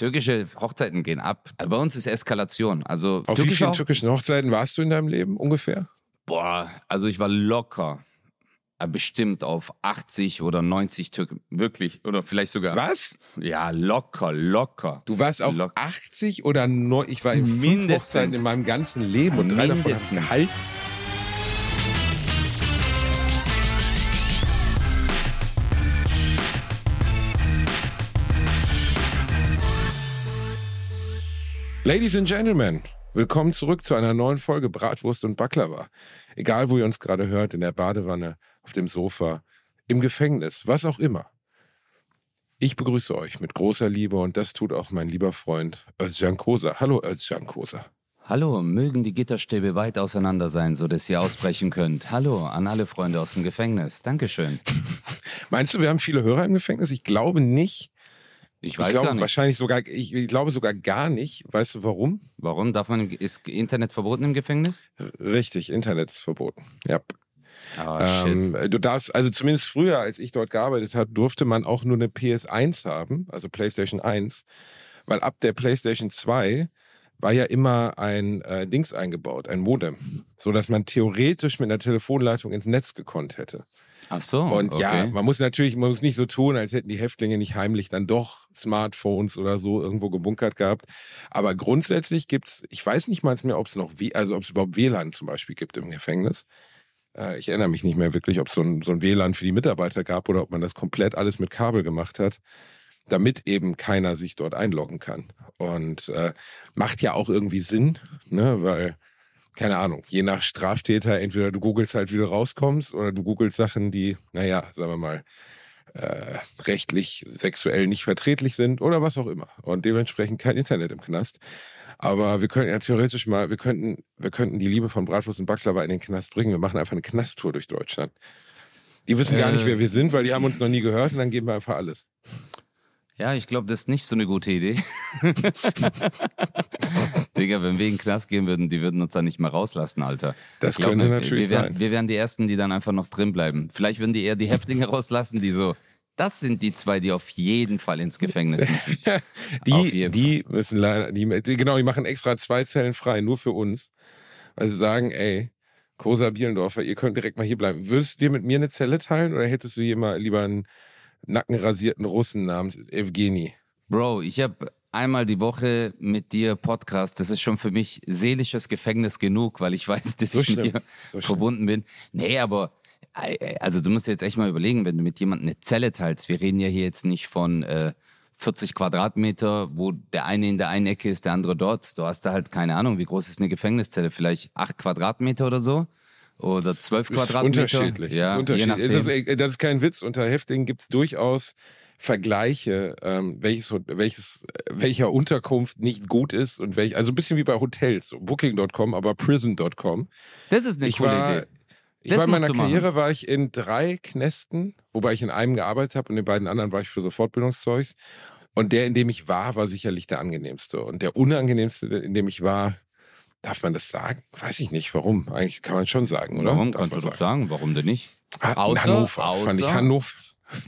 Türkische Hochzeiten gehen ab. Bei uns ist Eskalation. Also Auf wie türkische vielen türkischen Hochzeiten warst du in deinem Leben ungefähr? Boah, also ich war locker. äh, Bestimmt auf 80 oder 90 Türken. Wirklich. Oder vielleicht sogar. Was? Ja, locker, locker. Du warst auf Lock- 80 oder 9, ich war in Mindestens. Hochzeiten in meinem ganzen Leben und drei davon habe ich gehalten. Ladies and Gentlemen, willkommen zurück zu einer neuen Folge Bratwurst und Baklava. Egal, wo ihr uns gerade hört, in der Badewanne, auf dem Sofa, im Gefängnis, was auch immer. Ich begrüße euch mit großer Liebe und das tut auch mein lieber Freund Özcan Kosa. Hallo Özcan Kosa. Hallo, mögen die Gitterstäbe weit auseinander sein, so dass ihr ausbrechen könnt. Hallo an alle Freunde aus dem Gefängnis. Dankeschön. Meinst du, wir haben viele Hörer im Gefängnis? Ich glaube nicht. Ich Ich weiß glaube gar nicht. wahrscheinlich sogar, ich, ich glaube sogar gar nicht. Weißt du warum? Warum darf man, ist Internet verboten im Gefängnis? Richtig, Internet ist verboten. Ja. Shit. Ähm, du darfst, also zumindest früher, als ich dort gearbeitet habe, durfte man auch nur eine PS1 haben, also PlayStation 1, weil ab der PlayStation 2 war ja immer ein äh, Dings eingebaut, ein Modem, so dass man theoretisch mit einer Telefonleitung ins Netz gekonnt hätte. Ach so. Und ja, okay. man muss natürlich, man muss nicht so tun, als hätten die Häftlinge nicht heimlich dann doch Smartphones oder so irgendwo gebunkert gehabt. Aber grundsätzlich gibt's, ich weiß nicht mal mehr, ob es noch, W- also ob es überhaupt WLAN zum Beispiel gibt im Gefängnis. Äh, Ich erinnere mich nicht mehr wirklich, ob es so ein, so ein WLAN für die Mitarbeiter gab oder ob man das komplett alles mit Kabel gemacht hat, damit eben keiner sich dort einloggen kann. Und äh, macht ja auch irgendwie Sinn, ne, weil keine Ahnung, je nach Straftäter, entweder du googelst halt, wie du rauskommst, oder du googelst Sachen, die, naja, sagen wir mal, äh, rechtlich, sexuell nicht vertretlich sind oder was auch immer. Und dementsprechend kein Internet im Knast. Aber wir könnten ja theoretisch mal, wir könnten, wir könnten die Liebe von Bratwurst und Baklava in den Knast bringen. Wir machen einfach eine Knasttour durch Deutschland. Die wissen gar nicht, Äh. wer wir sind, weil die haben uns noch nie gehört und dann geben wir einfach alles. Ja, ich glaube, das ist nicht so eine gute Idee. Digga, wenn wir in den Knast gehen würden, die würden uns dann nicht mehr rauslassen, Alter. Das glaub, könnte wir- natürlich wir wären, sein. Wir wären die Ersten, die dann einfach noch drin bleiben. Vielleicht würden die eher die Häftlinge rauslassen, die so, das sind die zwei, die auf jeden Fall ins Gefängnis müssen. Die, die müssen leider, die, genau, die machen extra zwei Zellen frei, nur für uns. Also sagen, ey, Kosa Bielendorfer, ihr könnt direkt mal hier bleiben. Würdest du dir mit mir eine Zelle teilen oder hättest du jemand lieber einen nackenrasierten Russen namens Evgeni? Bro, ich habe einmal die Woche mit dir Podcast. Das ist schon für mich seelisches Gefängnis genug, weil ich weiß, dass So ich mit dir so schlimm. verbunden bin. Nee, aber äh, also du musst jetzt echt mal überlegen, wenn du mit jemandem eine Zelle teilst. Wir reden ja hier jetzt nicht von äh, 40 Quadratmeter, wo der eine in der einen Ecke ist, der andere dort. Du hast da halt keine Ahnung, wie groß ist eine Gefängniszelle? Vielleicht 8 Quadratmeter oder so? Oder 12 Quadratmeter? Unterschiedlich. Ja, ist unterschiedlich. Das, ist, das ist kein Witz. Unter Häftlingen gibt es durchaus Vergleiche, ähm, welches, welches, welcher Unterkunft nicht gut ist und welch, also ein bisschen wie bei Hotels, Booking.com, aber Prison.com. das ist eine Ich coole war, Idee. ich Das war in meiner. Karriere war ich in drei Knästen, wobei ich in einem gearbeitet habe und in beiden anderen war ich für so Fortbildungszeugs. Und der, in dem ich war, war sicherlich der angenehmste. Und der unangenehmste, in dem ich war, darf man das sagen? Weiß ich nicht. Warum? Eigentlich kann man schon sagen, oder? Warum Darf kannst du man doch sagen? Warum denn nicht? Ah, in Außer- Hannover fand ich außer- Hannover.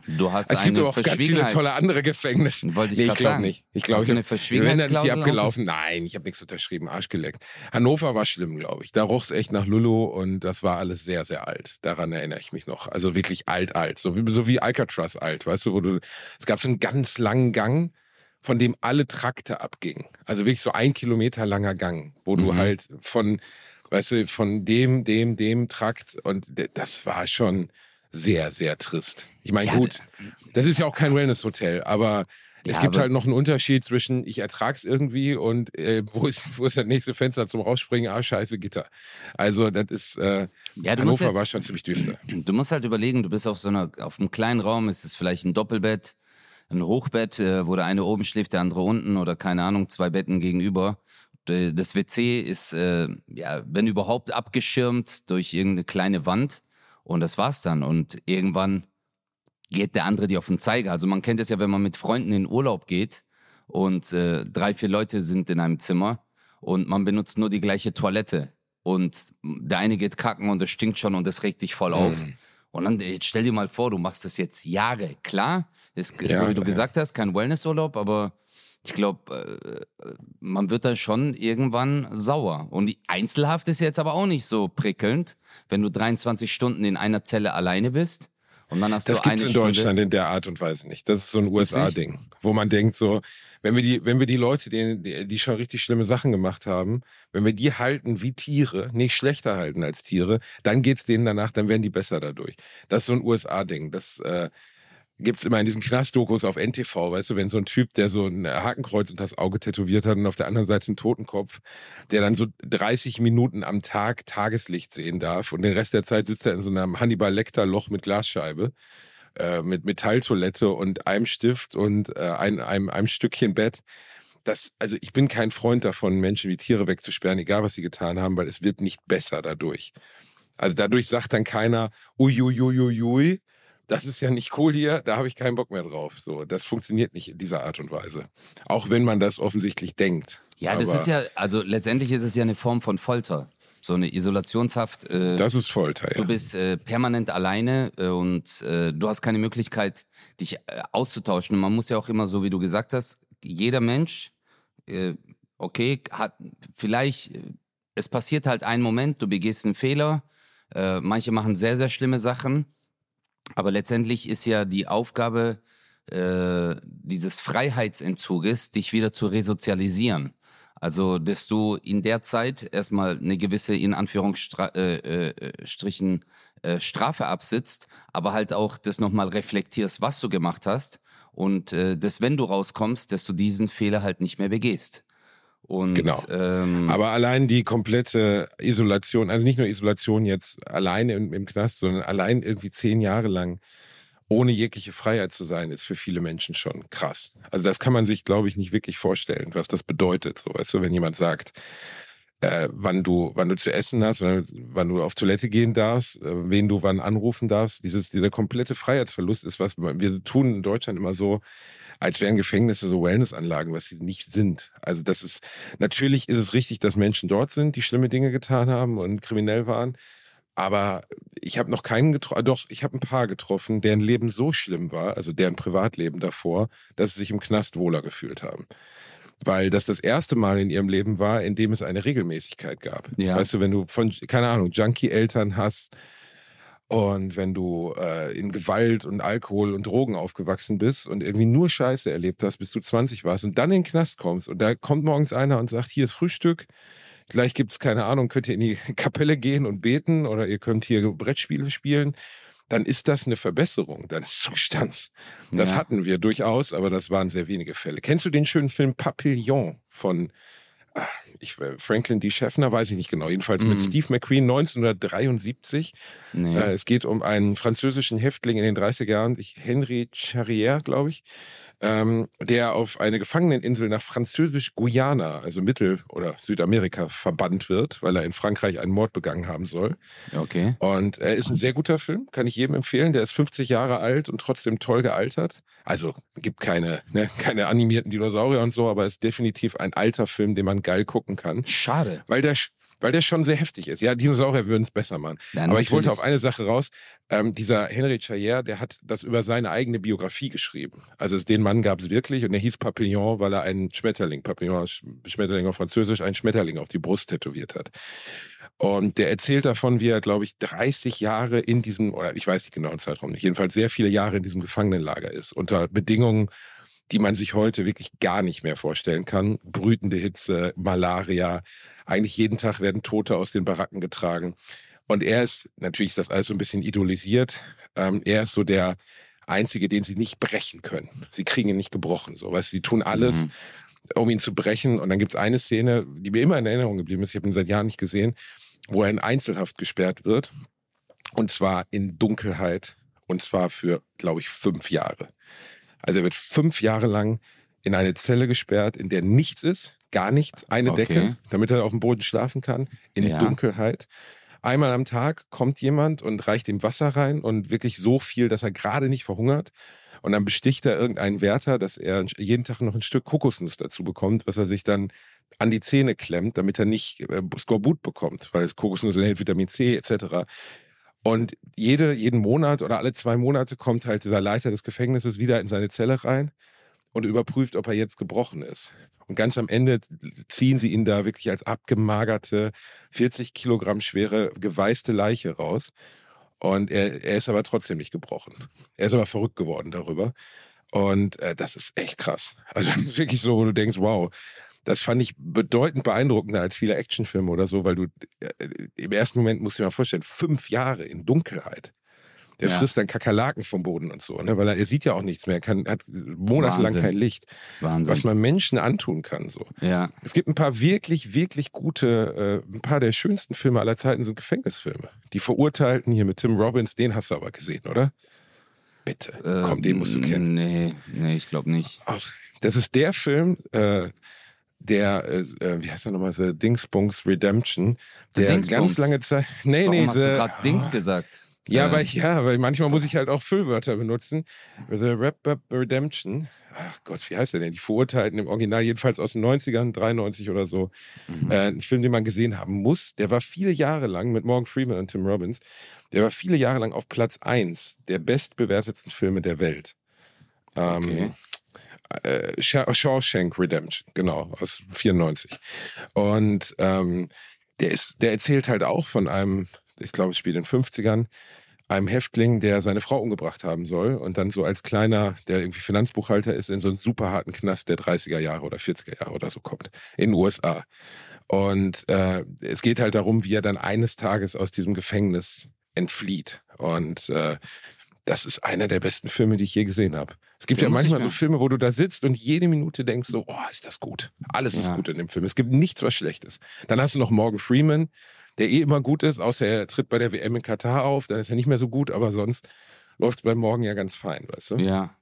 Du hast Es gibt aber auch ganz viele tolle andere Gefängnisse. Wollte ich nee, ich glaube sagen. nicht. Ich glaube, ich eine hab- wenn dann ist die abgelaufen. Nein, ich habe nichts unterschrieben, arschgeleckt. Hannover war schlimm, glaube ich. Da roch es echt nach Lulu und das war alles sehr, sehr alt. Daran erinnere ich mich noch. Also wirklich alt, alt. So wie, so wie Alcatraz alt, weißt du, wo du, es gab so einen ganz langen Gang, von dem alle Trakte abgingen. Also wirklich so ein Kilometer langer Gang, wo du Mhm. halt von, weißt du, von dem, dem, dem Trakt und das war schon sehr, sehr trist. Ich meine, Ja, gut, das ist ja auch kein Wellness-Hotel, aber es Ja, gibt halt noch einen Unterschied zwischen ich ertrag's irgendwie und äh, wo, ist, wo ist das nächste Fenster zum Rausspringen? Ah, scheiße, Gitter. Also das ist, äh, Ja, du Hannover jetzt- war schon ziemlich düster. Du musst halt überlegen, du bist auf so einer, auf einem kleinen Raum, ist es vielleicht ein Doppelbett, ein Hochbett, äh, wo der eine oben schläft, der andere unten oder keine Ahnung, zwei Betten gegenüber. Das WC ist, äh, ja, wenn überhaupt abgeschirmt durch irgendeine kleine Wand und das war's dann. Und irgendwann geht der andere dir auf den Zeiger. Also man kennt es ja, wenn man mit Freunden in Urlaub geht und äh, drei, vier Leute sind in einem Zimmer und man benutzt nur die gleiche Toilette und der eine geht kacken und es stinkt schon und es regt dich voll auf. Und dann jetzt stell dir mal vor, du machst das jetzt Jahre. Klar, ist so Ja, wie du ja. gesagt hast, kein Wellnessurlaub, aber ich glaube, äh, man wird dann schon irgendwann sauer. Und die Einzelhaft ist jetzt aber auch nicht so prickelnd, wenn du 23 Stunden in einer Zelle alleine bist. Und dann hast das du gibt es in Stunde Deutschland in der Art und Weise nicht. Das ist so ein USA-Ding, wo man denkt so, wenn wir die, wenn wir die Leute, die, die schon richtig schlimme Sachen gemacht haben, wenn wir die halten wie Tiere, nicht schlechter halten als Tiere, dann geht's denen danach, dann werden die besser dadurch. Das ist so ein USA-Ding. Das äh, gibt's immer in diesen Knastdokus auf NTV, weißt du, wenn so ein Typ, der so ein Hakenkreuz unter das Auge tätowiert hat und auf der anderen Seite einen Totenkopf, der dann so 30 Minuten am Tag Tageslicht sehen darf und den Rest der Zeit sitzt er in so einem Hannibal Lecter Loch mit Glasscheibe, äh, mit Metalltoilette und einem Stift und äh, ein, einem, einem Stückchen Bett. Das, also ich bin kein Freund davon, Menschen wie Tiere wegzusperren, egal was sie getan haben, weil es wird nicht besser dadurch. Also dadurch sagt dann keiner, uiuiuiui, das ist ja nicht cool hier, da habe ich keinen Bock mehr drauf. So, das funktioniert nicht in dieser Art und Weise. Auch wenn man das offensichtlich denkt. Ja, das ist ja, also letztendlich ist es ja eine Form von Folter. So eine Isolationshaft. Äh, das ist Folter, ja. Du bist äh, permanent alleine äh, und äh, du hast keine Möglichkeit, dich äh, auszutauschen. Und man muss ja auch immer, so wie du gesagt hast, jeder Mensch, äh, okay, hat vielleicht, es passiert halt ein Moment, du begehst einen Fehler. manche machen sehr, sehr schlimme Sachen aber letztendlich ist ja die Aufgabe äh, dieses Freiheitsentzuges, dich wieder zu resozialisieren. Also, dass du in der Zeit erstmal eine gewisse, in Anführungsstrichen, äh, äh, äh, Strafe absitzt, aber halt auch das nochmal reflektierst, was du gemacht hast und äh, dass, wenn du rauskommst, dass du diesen Fehler halt nicht mehr begehst. Und, genau. Ähm, Aber allein die komplette Isolation, also nicht nur Isolation jetzt alleine im, im Knast, sondern allein irgendwie zehn Jahre lang ohne jegliche Freiheit zu sein, ist für viele Menschen schon krass. Also das kann man sich, glaube ich, nicht wirklich vorstellen, was das bedeutet. So, weißt du, wenn jemand sagt, äh, wann du, wann du zu essen hast, wann du auf Toilette gehen darfst, äh, wen du wann anrufen darfst, dieses, dieser komplette Freiheitsverlust ist was, wir tun in Deutschland immer so, als wären Gefängnisse so Wellnessanlagen, was sie nicht sind. Also das ist, natürlich ist es richtig, dass Menschen dort sind, die schlimme Dinge getan haben und kriminell waren. Aber ich habe noch keinen getroffen, doch, ich habe ein paar getroffen, deren Leben so schlimm war, also deren Privatleben davor, dass sie sich im Knast wohler gefühlt haben. Weil das das erste Mal in ihrem Leben war, in dem es eine Regelmäßigkeit gab. Ja. Weißt du, wenn du von, keine Ahnung, Junkie-Eltern hast, und wenn du äh, in Gewalt und Alkohol und Drogen aufgewachsen bist und irgendwie nur Scheiße erlebt hast, bis du 20 warst und dann in den Knast kommst und da kommt morgens einer und sagt, hier ist Frühstück, gleich gibt's keine Ahnung, könnt ihr in die Kapelle gehen und beten oder ihr könnt hier Brettspiele spielen, dann ist das eine Verbesserung deines Zustands. Das ja. hatten wir durchaus, aber das waren sehr wenige Fälle. Kennst du den schönen Film Papillon von ich, äh, Franklin D. Schaffner, weiß ich nicht genau, jedenfalls mm. mit mhm. Steve McQueen 1973. Nee. Äh, es geht um einen französischen Häftling in den 30er Jahren, Henry Charrière, glaube ich, ähm, der auf eine Gefangeneninsel nach Französisch-Guyana, also Mittel- oder Südamerika, verbannt wird, weil er in Frankreich einen Mord begangen haben soll. Okay. Und er ist ein sehr guter Film, kann ich jedem empfehlen. Der ist 50 Jahre alt und trotzdem toll gealtert. Also gibt keine, ne, keine animierten Dinosaurier und so, aber ist definitiv ein alter Film, den man geil gucken kann. Schade. Weil der weil der schon sehr heftig ist. Ja, Dinosaurier würden es besser machen. Ja, Aber ich wollte auf eine Sache raus. Ähm, dieser Henry Chayer, der hat das über seine eigene Biografie geschrieben. Also den Mann gab es wirklich und er hieß Papillon, weil er einen Schmetterling, Papillon, Schmetterling auf Französisch, einen Schmetterling auf die Brust tätowiert hat. Und der erzählt davon, wie er, glaube ich, 30 Jahre in diesem, oder ich weiß nicht genau den Zeitraum nicht, jedenfalls sehr viele Jahre in diesem Gefangenenlager ist, unter Bedingungen, die man sich heute wirklich gar nicht mehr vorstellen kann. Brütende Hitze, Malaria, eigentlich jeden Tag werden Tote aus den Baracken getragen. Und er ist, natürlich ist das alles so ein bisschen idolisiert, ähm, er ist so der Einzige, den sie nicht brechen können. Sie kriegen ihn nicht gebrochen. So, weißt, sie tun alles, mhm. um ihn zu brechen. Und dann gibt es eine Szene, die mir immer in Erinnerung geblieben ist, ich habe ihn seit Jahren nicht gesehen, wo er in Einzelhaft gesperrt wird. Und zwar in Dunkelheit. Und zwar für, glaube ich, fünf Jahre. Also er wird fünf Jahre lang in eine Zelle gesperrt, in der nichts ist, gar nichts, eine okay. Decke, damit er auf dem Boden schlafen kann, in ja. Dunkelheit. Einmal am Tag kommt jemand und reicht ihm Wasser rein und wirklich so viel, dass er gerade nicht verhungert. Und dann besticht er irgendeinen Wärter, dass er jeden Tag noch ein Stück Kokosnuss dazu bekommt, was er sich dann an die Zähne klemmt, damit er nicht äh, Skorbut bekommt, weil es Kokosnuss enthält Vitamin C etc. Und jede, jeden Monat oder alle zwei Monate kommt halt dieser Leiter des Gefängnisses wieder in seine Zelle rein und überprüft, ob er jetzt gebrochen ist. Und ganz am Ende ziehen sie ihn da wirklich als abgemagerte, 40 Kilogramm schwere, geweißte Leiche raus. Und er, er ist aber trotzdem nicht gebrochen. Er ist aber verrückt geworden darüber. Und äh, das ist echt krass. Also wirklich so, wo du denkst, wow, das fand ich bedeutend beeindruckender als viele Actionfilme oder so, weil du äh, im ersten Moment musst du dir mal vorstellen, fünf Jahre in Dunkelheit. Der ja. frisst dann Kakerlaken vom Boden und so, ne? weil er, er sieht ja auch nichts mehr, er kann, hat monatelang Wahnsinn. kein Licht. Wahnsinn. Was man Menschen antun kann. So. Ja. Es gibt ein paar wirklich, wirklich gute, äh, ein paar der schönsten Filme aller Zeiten sind Gefängnisfilme. Die Verurteilten hier mit Tim Robbins, den hast du aber gesehen, oder? Bitte, äh, komm, den musst du kennen. Nee, nee, ich glaube nicht. Ach, das ist der Film, äh, der, äh, äh wie heißt er nochmal, The Dingsbunks Redemption, der Dingsbunks. ganz lange Zeit. Nee, Warum nee, hast the, du gerade Dings gesagt? Ja, ähm. weil, ja, weil manchmal muss ich halt auch Füllwörter benutzen. The Rap Redemption. Ach Gott, wie heißt der denn? Die Verurteilten im Original, jedenfalls aus den 90ern, 93 oder so. Mhm. Äh, ein Film, den man gesehen haben muss. Der war viele Jahre lang mit Morgan Freeman und Tim Robbins. Der war viele Jahre lang auf Platz 1 der bestbewertetsten Filme der Welt. Ähm, okay. Äh, Shawshank Redemption, genau, aus 94. Und ähm, der, ist, der erzählt halt auch von einem ich glaube, es spielt in den 50ern, einem Häftling, der seine Frau umgebracht haben soll und dann so als kleiner, der irgendwie Finanzbuchhalter ist, in so einen super harten Knast der 30er Jahre oder 40er Jahre oder so kommt, in den USA. Und äh, es geht halt darum, wie er dann eines Tages aus diesem Gefängnis entflieht. Und äh, das ist einer der besten Filme, die ich je gesehen habe. Es gibt ja, ja manchmal so Filme, wo du da sitzt und jede Minute denkst so, oh, ist das gut. Alles ja. ist gut in dem Film. Es gibt nichts, was Schlechtes. Dann hast du noch Morgan Freeman, der eh immer gut ist, außer er tritt bei der WM in Katar auf, dann ist er nicht mehr so gut, aber sonst läuft es beim Morgen ja ganz fein, weißt du? Ja.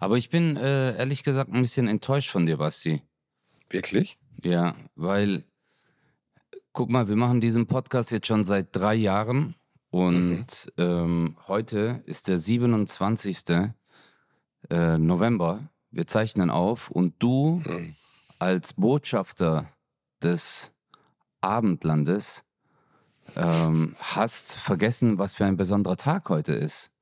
Aber ich bin äh, ehrlich gesagt ein bisschen enttäuscht von dir, Basti. Wirklich? Ja, weil, guck mal, wir machen diesen Podcast jetzt schon seit drei Jahren und mhm. ähm, heute ist der 27. Äh, November. Wir zeichnen auf und du mhm. als Botschafter des Abendlandes ähm, hast vergessen, was für ein besonderer Tag heute ist.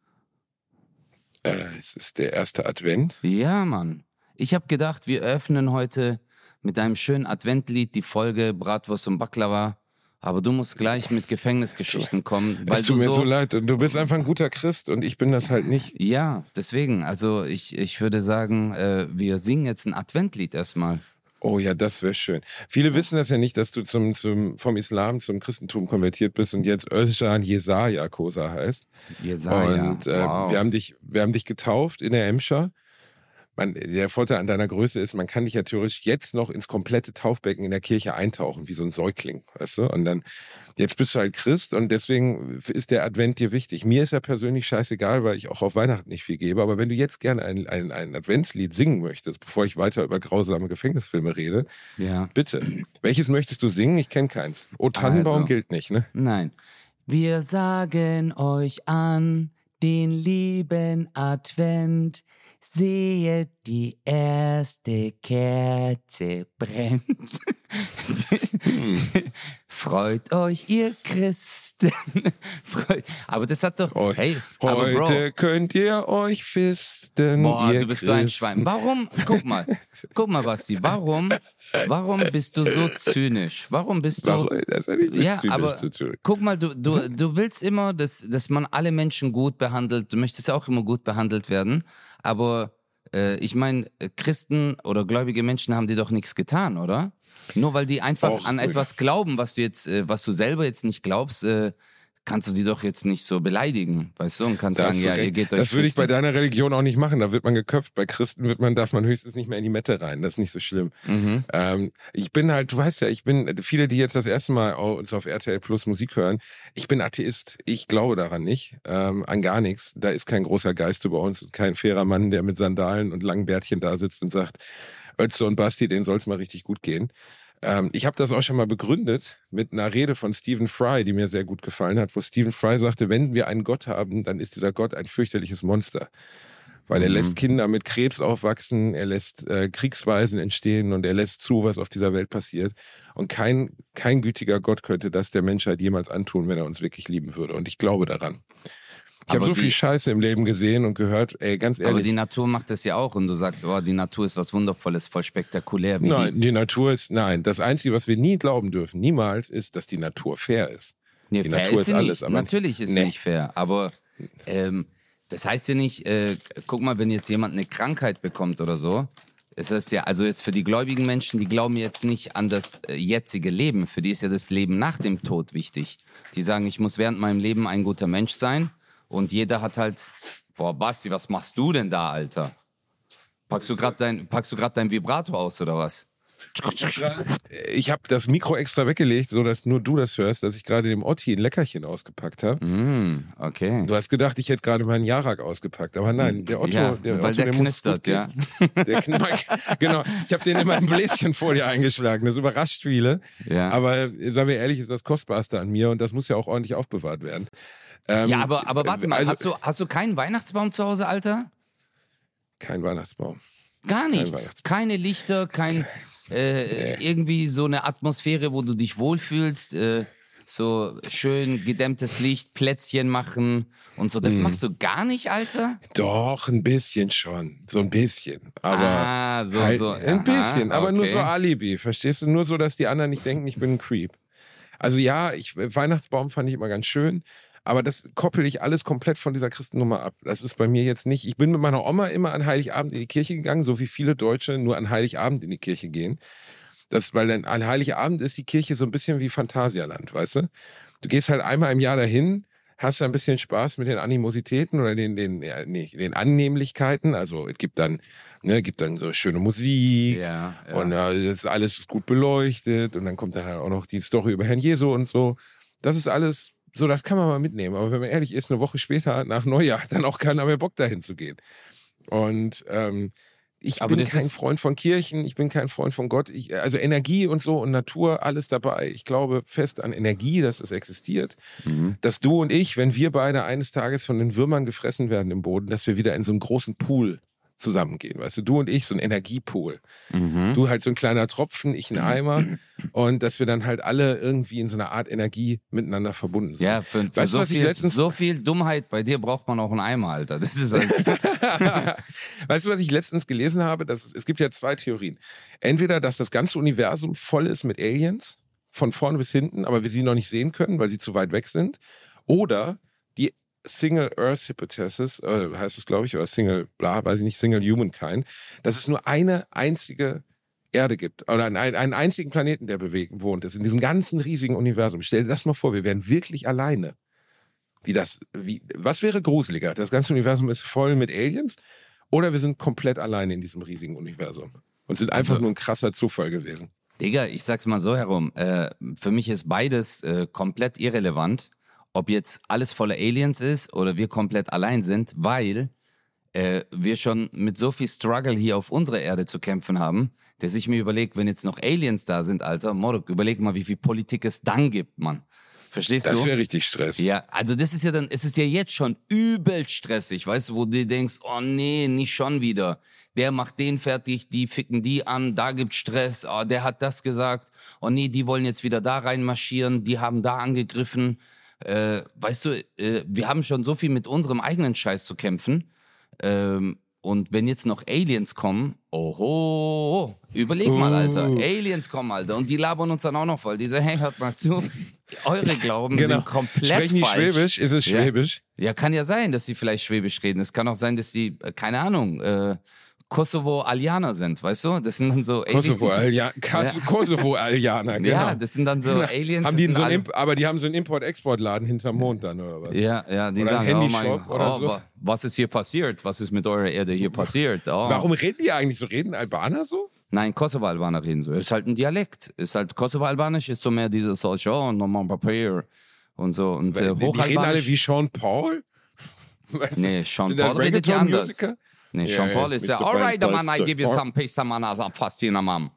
Äh, es ist der erste Advent. Ja, Mann. Ich habe gedacht, wir öffnen heute mit einem schönen Adventlied die Folge Bratwurst und Baklava. Aber du musst gleich mit Gefängnisgeschichten kommen. Weil es tut mir so, so leid. Du bist einfach ein guter Christ und ich bin das halt nicht. Ja, deswegen. Also ich, ich würde sagen, äh, wir singen jetzt ein Adventlied erstmal. Oh ja, das wäre schön. Viele wissen das ja nicht, dass du zum, zum, vom Islam zum Christentum konvertiert bist und jetzt Özcan Jesaja Kosa heißt. Jesaja. Und äh, wow. wir, haben dich, wir haben dich getauft in der Emscher man, der Vorteil an deiner Größe ist, man kann dich ja theoretisch jetzt noch ins komplette Taufbecken in der Kirche eintauchen, wie so ein Säugling, weißt du? Und dann, jetzt bist du halt Christ und deswegen ist der Advent dir wichtig. Mir ist ja persönlich scheißegal, weil ich auch auf Weihnachten nicht viel gebe. Aber wenn du jetzt gerne ein, ein, ein Adventslied singen möchtest, bevor ich weiter über grausame Gefängnisfilme rede, ja. bitte. Welches möchtest du singen? Ich kenne keins. O Tannenbaum also, gilt nicht, ne? Nein. Wir sagen euch an den lieben Advent Sehe, die erste Kerze brennt. Freut euch, ihr Christen. aber das hat doch. Hey, heute könnt ihr euch fisten. Boah, du bist Christen. so ein Schwein. Warum? Guck mal, guck mal, Basti. Warum? Warum bist du so zynisch? Warum bist du? Warum? Das hat nichts ja, aber guck mal, du, du, du willst immer, dass, dass man alle Menschen gut behandelt. Du möchtest ja auch immer gut behandelt werden. Aber äh, ich meine, Christen oder gläubige Menschen haben dir doch nichts getan, oder? Nur weil die einfach Och, an etwas glauben, was du jetzt, äh, was du selber jetzt nicht glaubst, äh, kannst du die doch jetzt nicht so beleidigen, weißt du? Und kannst das sagen, ja, ihr geht euch Das würde ich bei deiner Religion auch nicht machen. Da wird man geköpft. Bei Christen wird man, darf man höchstens nicht mehr in die Mette rein. Das ist nicht so schlimm. Mhm. Ähm, ich bin halt, du weißt ja, ich bin, viele, die jetzt das erste Mal uns auf RTL Plus Musik hören, ich bin Atheist. Ich glaube daran nicht, ähm, an gar nichts. Da ist kein großer Geist über uns, kein fairer Mann, der mit Sandalen und langen Bärtchen da sitzt und sagt, Ötze und Basti, denen soll es mal richtig gut gehen. Ähm, ich habe das auch schon mal begründet mit einer Rede von Stephen Fry, die mir sehr gut gefallen hat, wo Stephen Fry sagte, wenn wir einen Gott haben, dann ist dieser Gott ein fürchterliches Monster. Weil er mhm. lässt Kinder mit Krebs aufwachsen, er lässt äh, Kriegsweisen entstehen und er lässt zu, was auf dieser Welt passiert. Und kein, kein gütiger Gott könnte das der Menschheit jemals antun, wenn er uns wirklich lieben würde. Und ich glaube daran. Ich habe so die- viel Scheiße im Leben gesehen und gehört, ey, ganz Aber die ehrlich. Natur macht das ja auch und du sagst, oh, die Natur ist was Wundervolles, voll spektakulär. Nein, Die, die Natur ist, nein, das Einzige, was wir nie glauben dürfen, niemals, ist, dass die Natur fair ist. nee, die fair Natur ist ist alles, Natürlich ist sie Nee. nicht fair, aber ähm, das heißt ja nicht, äh, guck mal, wenn jetzt jemand eine Krankheit bekommt oder so, ist das ja, also jetzt für die gläubigen Menschen, die glauben jetzt nicht an das äh, jetzige Leben, für die ist ja das Leben nach dem Tod wichtig. Die sagen, ich muss während meinem Leben ein guter Mensch sein und jeder hat halt, boah, Basti, was machst du denn da, Alter? Packst du gerade dein, grad dein Vibrator aus oder was? Ich habe das Mikro extra weggelegt, sodass nur du das hörst, dass ich gerade dem Otti ein Leckerchen ausgepackt habe. Mm, okay. Du hast gedacht, ich hätte gerade meinen Jarak ausgepackt, aber nein, der Otto, ja, der weil Otto, der muss knistert, ja. Der kn genau, ich habe den in meine Bläschenfolie eingeschlagen. Das überrascht viele. Ja. Aber äh, sagen wir ehrlich, ist das Kostbarste an mir und das muss ja auch ordentlich aufbewahrt werden. Ähm, Ja, aber, aber warte mal, also- hast, du, hast du keinen Weihnachtsbaum zu Hause, Alter? Kein Weihnachtsbaum. Gar nichts. Weihnachtsbaum. Keine Lichter, kein äh, irgendwie so eine Atmosphäre, wo du dich wohlfühlst. Äh, so schön gedämmtes Licht, Plätzchen machen und so. Das Mhm. machst du gar nicht, Alter? Doch, ein bisschen schon. So ein bisschen. Aber ah, so, halt, so. ein aha, bisschen, aber nur okay. so Alibi, verstehst du? Nur so, dass die anderen nicht denken, ich bin ein Creep. Also ja, ich, Weihnachtsbaum fand ich immer ganz schön, aber das koppel ich alles komplett von dieser Christennummer ab. Das ist bei mir jetzt nicht. Ich bin mit meiner Oma immer an Heiligabend in die Kirche gegangen, so wie viele Deutsche nur an Heiligabend in die Kirche gehen. Das, weil dann an Heiligabend ist die Kirche so ein bisschen wie Phantasialand, weißt du? Du gehst halt einmal im Jahr dahin, hast ein bisschen Spaß mit den Animositäten oder den, den, ja, nee, den Annehmlichkeiten. Also es gibt dann, ne, gibt dann so schöne Musik Ja, ja. und äh, ist alles gut beleuchtet und dann kommt dann halt auch noch die Story über Herrn Jesu und so. Das ist alles, so das kann man mal mitnehmen. Aber wenn man ehrlich ist, eine Woche später nach Neujahr hat dann auch keiner mehr Bock dahin zu gehen. Und ähm, ich Aber bin kein Freund von Kirchen, ich bin kein Freund von Gott. Ich, also Energie und so und Natur, alles dabei. Ich glaube fest an Energie, dass es existiert. Mhm. Dass du und ich, wenn wir beide eines Tages von den Würmern gefressen werden im Boden, dass wir wieder in so einem großen Pool zusammengehen. Weißt du, du und ich, so ein Energiepool. Mhm. Du halt so ein kleiner Tropfen, ich ein Eimer. Und dass wir dann halt alle irgendwie in so einer Art Energie miteinander verbunden sind. Ja, für, für Weißt du, so, was ich viel, letztens- so viel Dummheit bei dir braucht man auch einen Eimer, Alter. Das ist halt, weißt du, was ich letztens gelesen habe? Dass es, es gibt ja zwei Theorien. Entweder, dass das ganze Universum voll ist mit Aliens, von vorne bis hinten, aber wir sie noch nicht sehen können, weil sie zu weit weg sind. Oder die Single Earth Hypothesis, äh, heißt es, glaube ich, oder Single, bla, weiß ich nicht, Single Humankind, dass es nur eine einzige Erde gibt oder einen, einen einzigen Planeten, der bewegen wohnt ist, in diesem ganzen riesigen Universum. Stell dir das mal vor, wir wären wirklich alleine. Wie das, wie, was wäre gruseliger? Das ganze Universum ist voll mit Aliens oder wir sind komplett alleine in diesem riesigen Universum und sind einfach Also- nur ein krasser Zufall gewesen. Digga, ich sag's mal so herum. Äh, für mich ist beides äh, komplett irrelevant, ob jetzt alles voller Aliens ist oder wir komplett allein sind, weil äh, wir schon mit so viel Struggle hier auf unserer Erde zu kämpfen haben, dass ich mir überlege, wenn jetzt noch Aliens da sind, Alter, Morok, überleg mal, wie viel Politik es dann gibt, Mann. Verstehst Das du? wäre richtig Stress. Ja, also das ist ja dann, es ist ja jetzt schon übel stressig, weißt du, wo du denkst, oh nee, nicht schon wieder. Der macht den fertig, die ficken die an, da gibt's Stress, oh, der hat das gesagt, oh nee, die wollen jetzt wieder da reinmarschieren, die haben da angegriffen. Äh, weißt du, äh, wir haben schon so viel mit unserem eigenen Scheiß zu kämpfen. Ähm, und wenn jetzt noch Aliens kommen, oho, überleg mal, Alter. Oh. Aliens kommen, Alter. Und die labern uns dann auch noch voll. Die so, hey, hört mal zu, eure Glauben Genau. sind komplett Sprechen die falsch. Schwäbisch? Ist es Ja. Schwäbisch? Ja, kann ja sein, dass sie vielleicht Schwäbisch reden. Es kann auch sein, dass sie, äh, keine Ahnung, äh, Kosovo-Alianer sind, weißt du? Das sind dann so Kosovo, Aliens. Alja Kas- Kosovo genau. Ja, das sind dann so Aliens. haben die so einen Imp aber die haben so einen Import-Export-Laden hinterm Mond dann, oder was? ja, ja, die Oder sagen, oh mein Handyshop Gott, oder oh, so. wa- was ist hier passiert? Was ist mit eurer Erde hier passiert? Oh. Warum reden die eigentlich so? Reden Albaner so? Nein, Kosovo-Albaner reden so. Ist halt ein Dialekt. Ist halt Kosovo-Albanisch ist so mehr dieses so, oh, nochmal Papier und so. Und äh, die, reden alle wie Sean Paul? Weißt? Nee, Sean Paul redet ja anders. Reggaeton-Musiker? Nee, Sean Paul ist ja, alright, man, I give you some pizza, man, as a fastina, mom.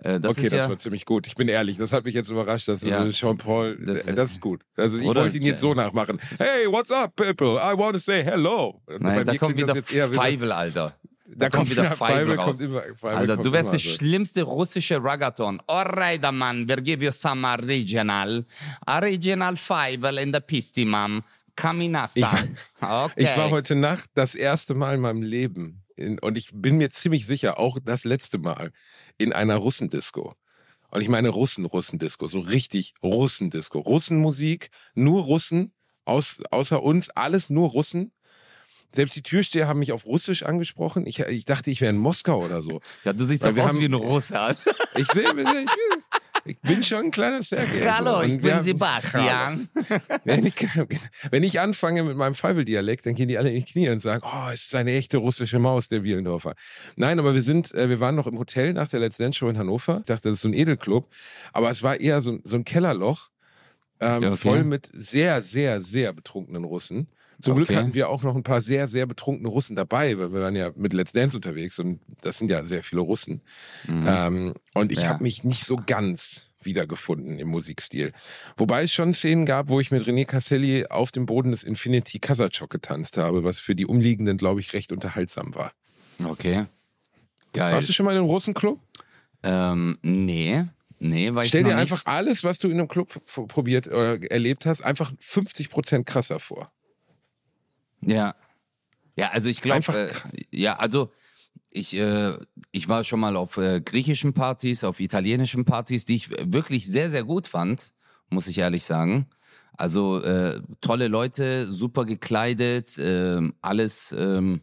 Äh, das okay, das ja, war ziemlich gut. Ich bin ehrlich, das hat mich jetzt überrascht, dass Ja. Sean Paul, Das das, ist- das ist gut. Also ich wollte ihn jetzt so nachmachen. Hey, what's up, people? I want to say hello. Und Nein, da kommt wieder Feivel, Alter. Da kommt wieder Feivel, raus. kommt immer, Feivel Alter, du wärst der schlimmste russische Ragaton. Alright, man, we give you some original. Original Feivel in the Pisti, Mom. Kaminastan. Okay. Ich war heute Nacht das erste Mal in meinem Leben in, und ich bin mir ziemlich sicher, auch das letzte Mal, in einer Russendisco. Und ich meine Russen-Russendisco, so richtig Russendisco. Russenmusik, nur Russen, aus, außer uns, alles nur Russen. Selbst die Türsteher haben mich auf Russisch angesprochen. Ich, ich dachte, ich wäre in Moskau oder so. Ja, du siehst Weil doch wir aus haben- wie ein Russe. Ich sehe, ich, ich bin schon ein kleiner Sergei. Hallo, Und ich bin haben- Sebastian. Wenn ich, wenn ich anfange mit meinem Feivel-Dialekt, dann gehen die alle in die Knie und sagen, oh, es ist eine echte russische Maus, der Wielendorfer. Nein, aber wir sind, äh, wir waren noch im Hotel nach der Let's Dance Show in Hannover. Ich dachte, das ist so ein Edelclub. Aber es war eher so, so ein Kellerloch, ähm, Ja, okay. voll mit sehr, sehr, sehr betrunkenen Russen. Zum Glück Okay. hatten wir auch noch ein paar sehr, sehr betrunkene Russen dabei, weil wir waren ja mit Let's Dance unterwegs und das sind ja sehr viele Russen. Ähm, und ich Ja. habe mich nicht so ganz wiedergefunden im Musikstil. Wobei es schon Szenen gab, wo ich mit René Casselli auf dem Boden des Infinity Kazachok getanzt habe, was für die Umliegenden, glaube ich, recht unterhaltsam war. Okay. Geil. Warst du schon mal in einem Russenclub? Ähm, nee. Nee, weil Stell dir einfach alles, was du in einem Club probiert oder erlebt hast, einfach 50 Prozent krasser vor. Ja. Ja, also ich glaube, äh, ja, also ich, äh, ich war schon mal auf äh, griechischen Partys, auf italienischen Partys, die ich wirklich sehr, sehr gut fand, muss ich ehrlich sagen. Also äh, tolle Leute, super gekleidet, ähm, alles. Ähm,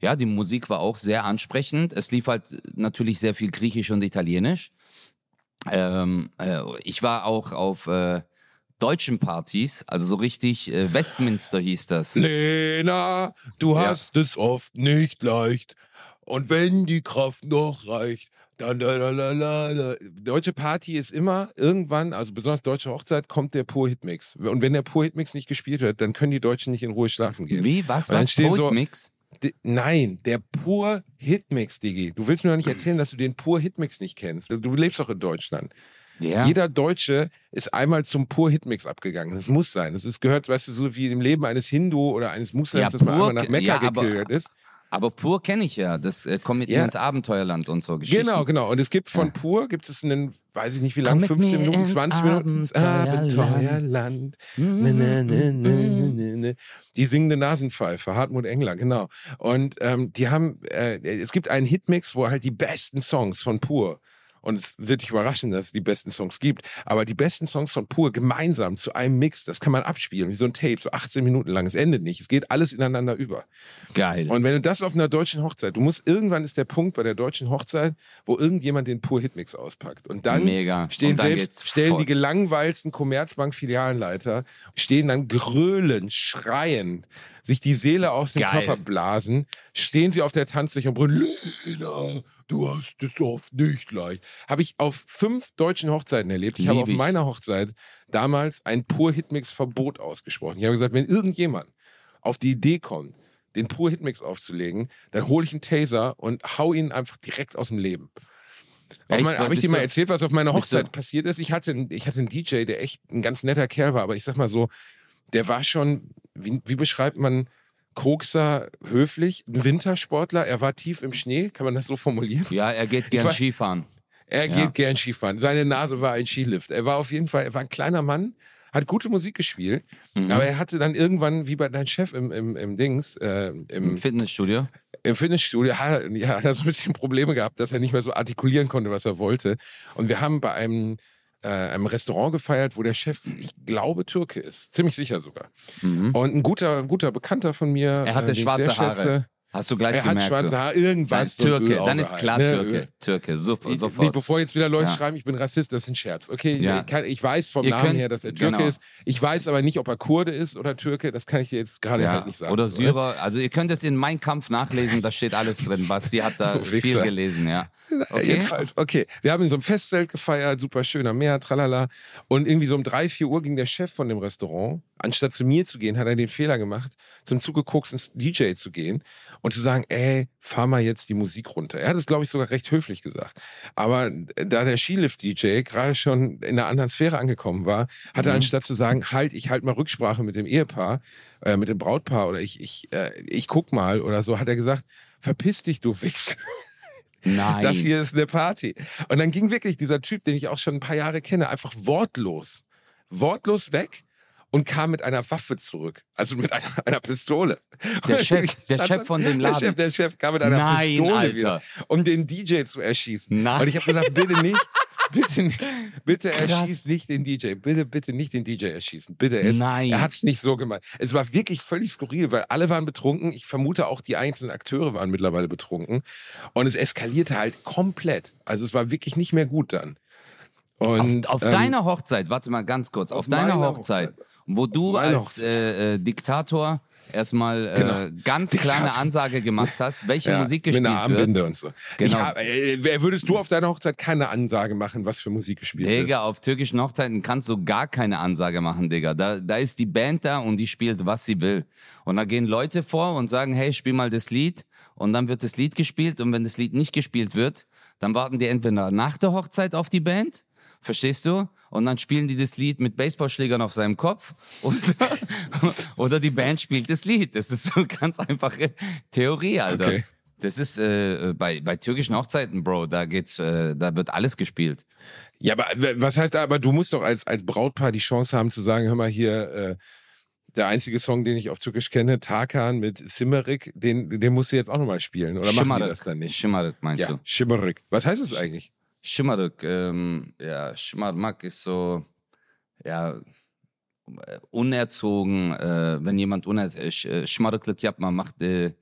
ja, die Musik war auch sehr ansprechend. Es lief halt natürlich sehr viel Griechisch und Italienisch. Ähm, äh, ich war auch auf äh, deutschen Partys, also so richtig äh, Westminster hieß das. Lena, du Ja. hast es oft nicht leicht. Und wenn die Kraft noch reicht, dann da, da, da, da. Deutsche Party ist immer irgendwann, also besonders deutsche Hochzeit, kommt der Pur Hitmix. Und wenn der Pur Hitmix nicht gespielt wird, dann können die Deutschen nicht in Ruhe schlafen gehen. Wie? Was? Was? stehen so- Mix? D- Nein, der Pur Hitmix, Digi. Du willst mir doch nicht erzählen, dass du den Pur Hitmix nicht kennst. Du lebst doch in Deutschland. Ja. Jeder Deutsche ist einmal zum Pur Hitmix abgegangen. Das muss sein. Das ist gehört, weißt du, so wie im Leben eines Hindu oder eines Muslims, Ja, dass man einmal nach Mekka ja, gepilgert ist. Aber pur kenne ich ja. Das äh, kommt mit Ja. mir ins Abenteuerland und so Geschichten. Genau, genau. Und es gibt von Pur, gibt es einen, weiß ich nicht wie Komm lang, mit 15 mir Minuten, ins 20 Minuten. ins Abenteuerland. Abenteuerland. Ne, ne, ne, ne. Die singende Nasenpfeife, Hartmut Engler, genau. Und ähm, die haben, äh, es gibt einen Hitmix, wo halt die besten Songs von Pur und es wird dich überraschen, dass es die besten Songs gibt. Aber die besten Songs von Pur gemeinsam zu einem Mix, das kann man abspielen, wie so ein Tape, so 18 Minuten lang. Es endet nicht. Es geht alles ineinander über. Geil. Und wenn du das auf einer deutschen Hochzeit, du musst, irgendwann ist der Punkt bei der deutschen Hochzeit, wo irgendjemand den Pur Hitmix auspackt. Und dann Mega. stehen Und dann selbst, stellen voll. die gelangweilsten Commerzbank-Filialenleiter, stehen dann gröhlend, schreien, sich die Seele aus dem Geil. Körper blasen, stehen sie auf der Tanzfläche und brüllen, Lena, du hast es oft nicht leicht. Habe ich auf fünf deutschen Hochzeiten erlebt. Ich habe Lieb auf ich. meiner Hochzeit damals ein Pur-Hitmix-Verbot ausgesprochen. Ich habe gesagt, wenn irgendjemand auf die Idee kommt, den Pur Hitmix aufzulegen, dann hole ich einen Taser und hau ihn einfach direkt aus dem Leben. Habe ich dir mal erzählt, was auf meiner Hochzeit passiert ist? Ich hatte, einen- ich hatte einen DJ, der echt ein ganz netter Kerl war, aber ich sag mal so, der war schon, wie, wie beschreibt man Kokser höflich? Ein Wintersportler, er war tief im Schnee, kann man das so formulieren? ja, er geht gern war- Skifahren. Er Ja. geht gern Skifahren. Seine Nase war ein Skilift. Er war auf jeden Fall, er war ein kleiner Mann, hat gute Musik gespielt, Mhm. aber er hatte dann irgendwann, wie bei deinem Chef im, im, im Dings, äh, Im im, Fitnessstudio. im Fitnessstudio, hat, ja, hat er so ein bisschen Probleme gehabt, dass er nicht mehr so artikulieren konnte, was er wollte. Und wir haben bei einem, äh, einem Restaurant gefeiert, wo der Chef, ich glaube, Türke ist. Ziemlich sicher sogar. Mhm. Und ein guter, ein guter Bekannter von mir. Er hatte äh, schwarze Haare. schätze, Hast du gleich Er hat gemerkt. schwarze so. Haare, Dann irgendwas. ist so ein Türke, dann ist klar ne? Türke. Türke, super, Ich- sofort. Nee, bevor jetzt wieder Leute Ja. schreiben, ich bin Rassist, das ist ein Scherz. Okay, Ja. ich, kann, ich weiß vom Ihr Namen könnt- her, dass er Türke genau. ist. Ich weiß aber nicht, ob er Kurde ist oder Türke. Das kann ich dir jetzt gerade ja. halt nicht sagen. Oder? Syrer. Also ihr könnt es in Mein Kampf nachlesen, da steht alles drin. Basti hat da viel gelesen, ja. Okay. Jedenfalls, okay. Wir haben in so einem Festzelt gefeiert, super schöner Meer, tralala. Und irgendwie so um drei, vier Uhr ging der Chef von dem Restaurant, anstatt zu mir zu gehen, hat er den Fehler gemacht, zum Zugeguckt ins DJ zu gehen und zu sagen, ey, fahr mal jetzt die Musik runter. Er hat es, glaube ich, sogar recht höflich gesagt. Aber da der Skilift-DJ gerade schon in einer anderen Sphäre angekommen war, hat er Mhm. anstatt zu sagen, halt, ich halt mal Rücksprache mit dem Ehepaar, äh, mit dem Brautpaar oder ich, ich, äh, ich guck mal oder so, hat er gesagt, verpiss dich, du Wichs. Nein. Das hier ist eine Party. Und dann ging wirklich dieser Typ, den ich auch schon ein paar Jahre kenne, einfach wortlos, wortlos weg und kam mit einer Waffe zurück. Also mit einer, einer Pistole. Der Chef, der Chef von dem Laden. Der Chef, der Chef kam mit einer Nein, Pistole Alter. wieder, um den DJ zu erschießen. Nein. Und ich habe gesagt, bitte nicht. Bitte, bitte erschieß nicht den DJ. Bitte, bitte nicht den DJ erschießen. Bitte. Er, Nein. er hat es nicht so gemeint. Es war wirklich völlig skurril, weil alle waren betrunken. Ich vermute auch die einzelnen Akteure waren mittlerweile betrunken. Und es eskalierte halt komplett. Also es war wirklich nicht mehr gut dann. Und, auf auf ähm, deiner Hochzeit, warte mal ganz kurz, auf, auf deiner Hochzeit, Hochzeit. Wo du als äh, äh, Diktator erstmal äh, Genau. ganz Diktator. kleine Ansage gemacht hast, welche ja, Musik mit gespielt einer Armbinde wird. und so. Genau. Hab, äh, wer- würdest du auf deiner Hochzeit keine Ansage machen, was für Musik gespielt wird? Digga, auf türkischen Hochzeiten kannst du gar keine Ansage machen, Digga. Da, da ist die Band da und die spielt, was sie will. Und da gehen Leute vor und sagen, hey, spiel mal das Lied. Und dann wird das Lied gespielt. Und wenn das Lied nicht gespielt wird, dann warten die entweder nach der Hochzeit auf die Band. Verstehst du? Und dann spielen die das Lied mit Baseballschlägern auf seinem Kopf. Oder, oder die Band spielt das Lied. Das ist so eine ganz einfache Theorie, Alter. Okay. Das ist äh, bei, bei türkischen Hochzeiten, Bro, da geht's, äh, da wird alles gespielt. Ja, aber was heißt da, aber du musst doch als, als Brautpaar die Chance haben zu sagen, hör mal hier, äh, der einzige Song, den ich auf Türkisch kenne, Tarkan mit Simmerik, den, den musst du jetzt auch nochmal spielen. Oder machen die das dann nicht? Schimmerek meinst Ja, du? Schimmerik. Was heißt das eigentlich? Şımarık, ähm, ja, Şımarmak ist so, ja, äh, unerzogen, äh, wenn jemand unerzogen, äh, Şımarıklık yapma, macht, äh,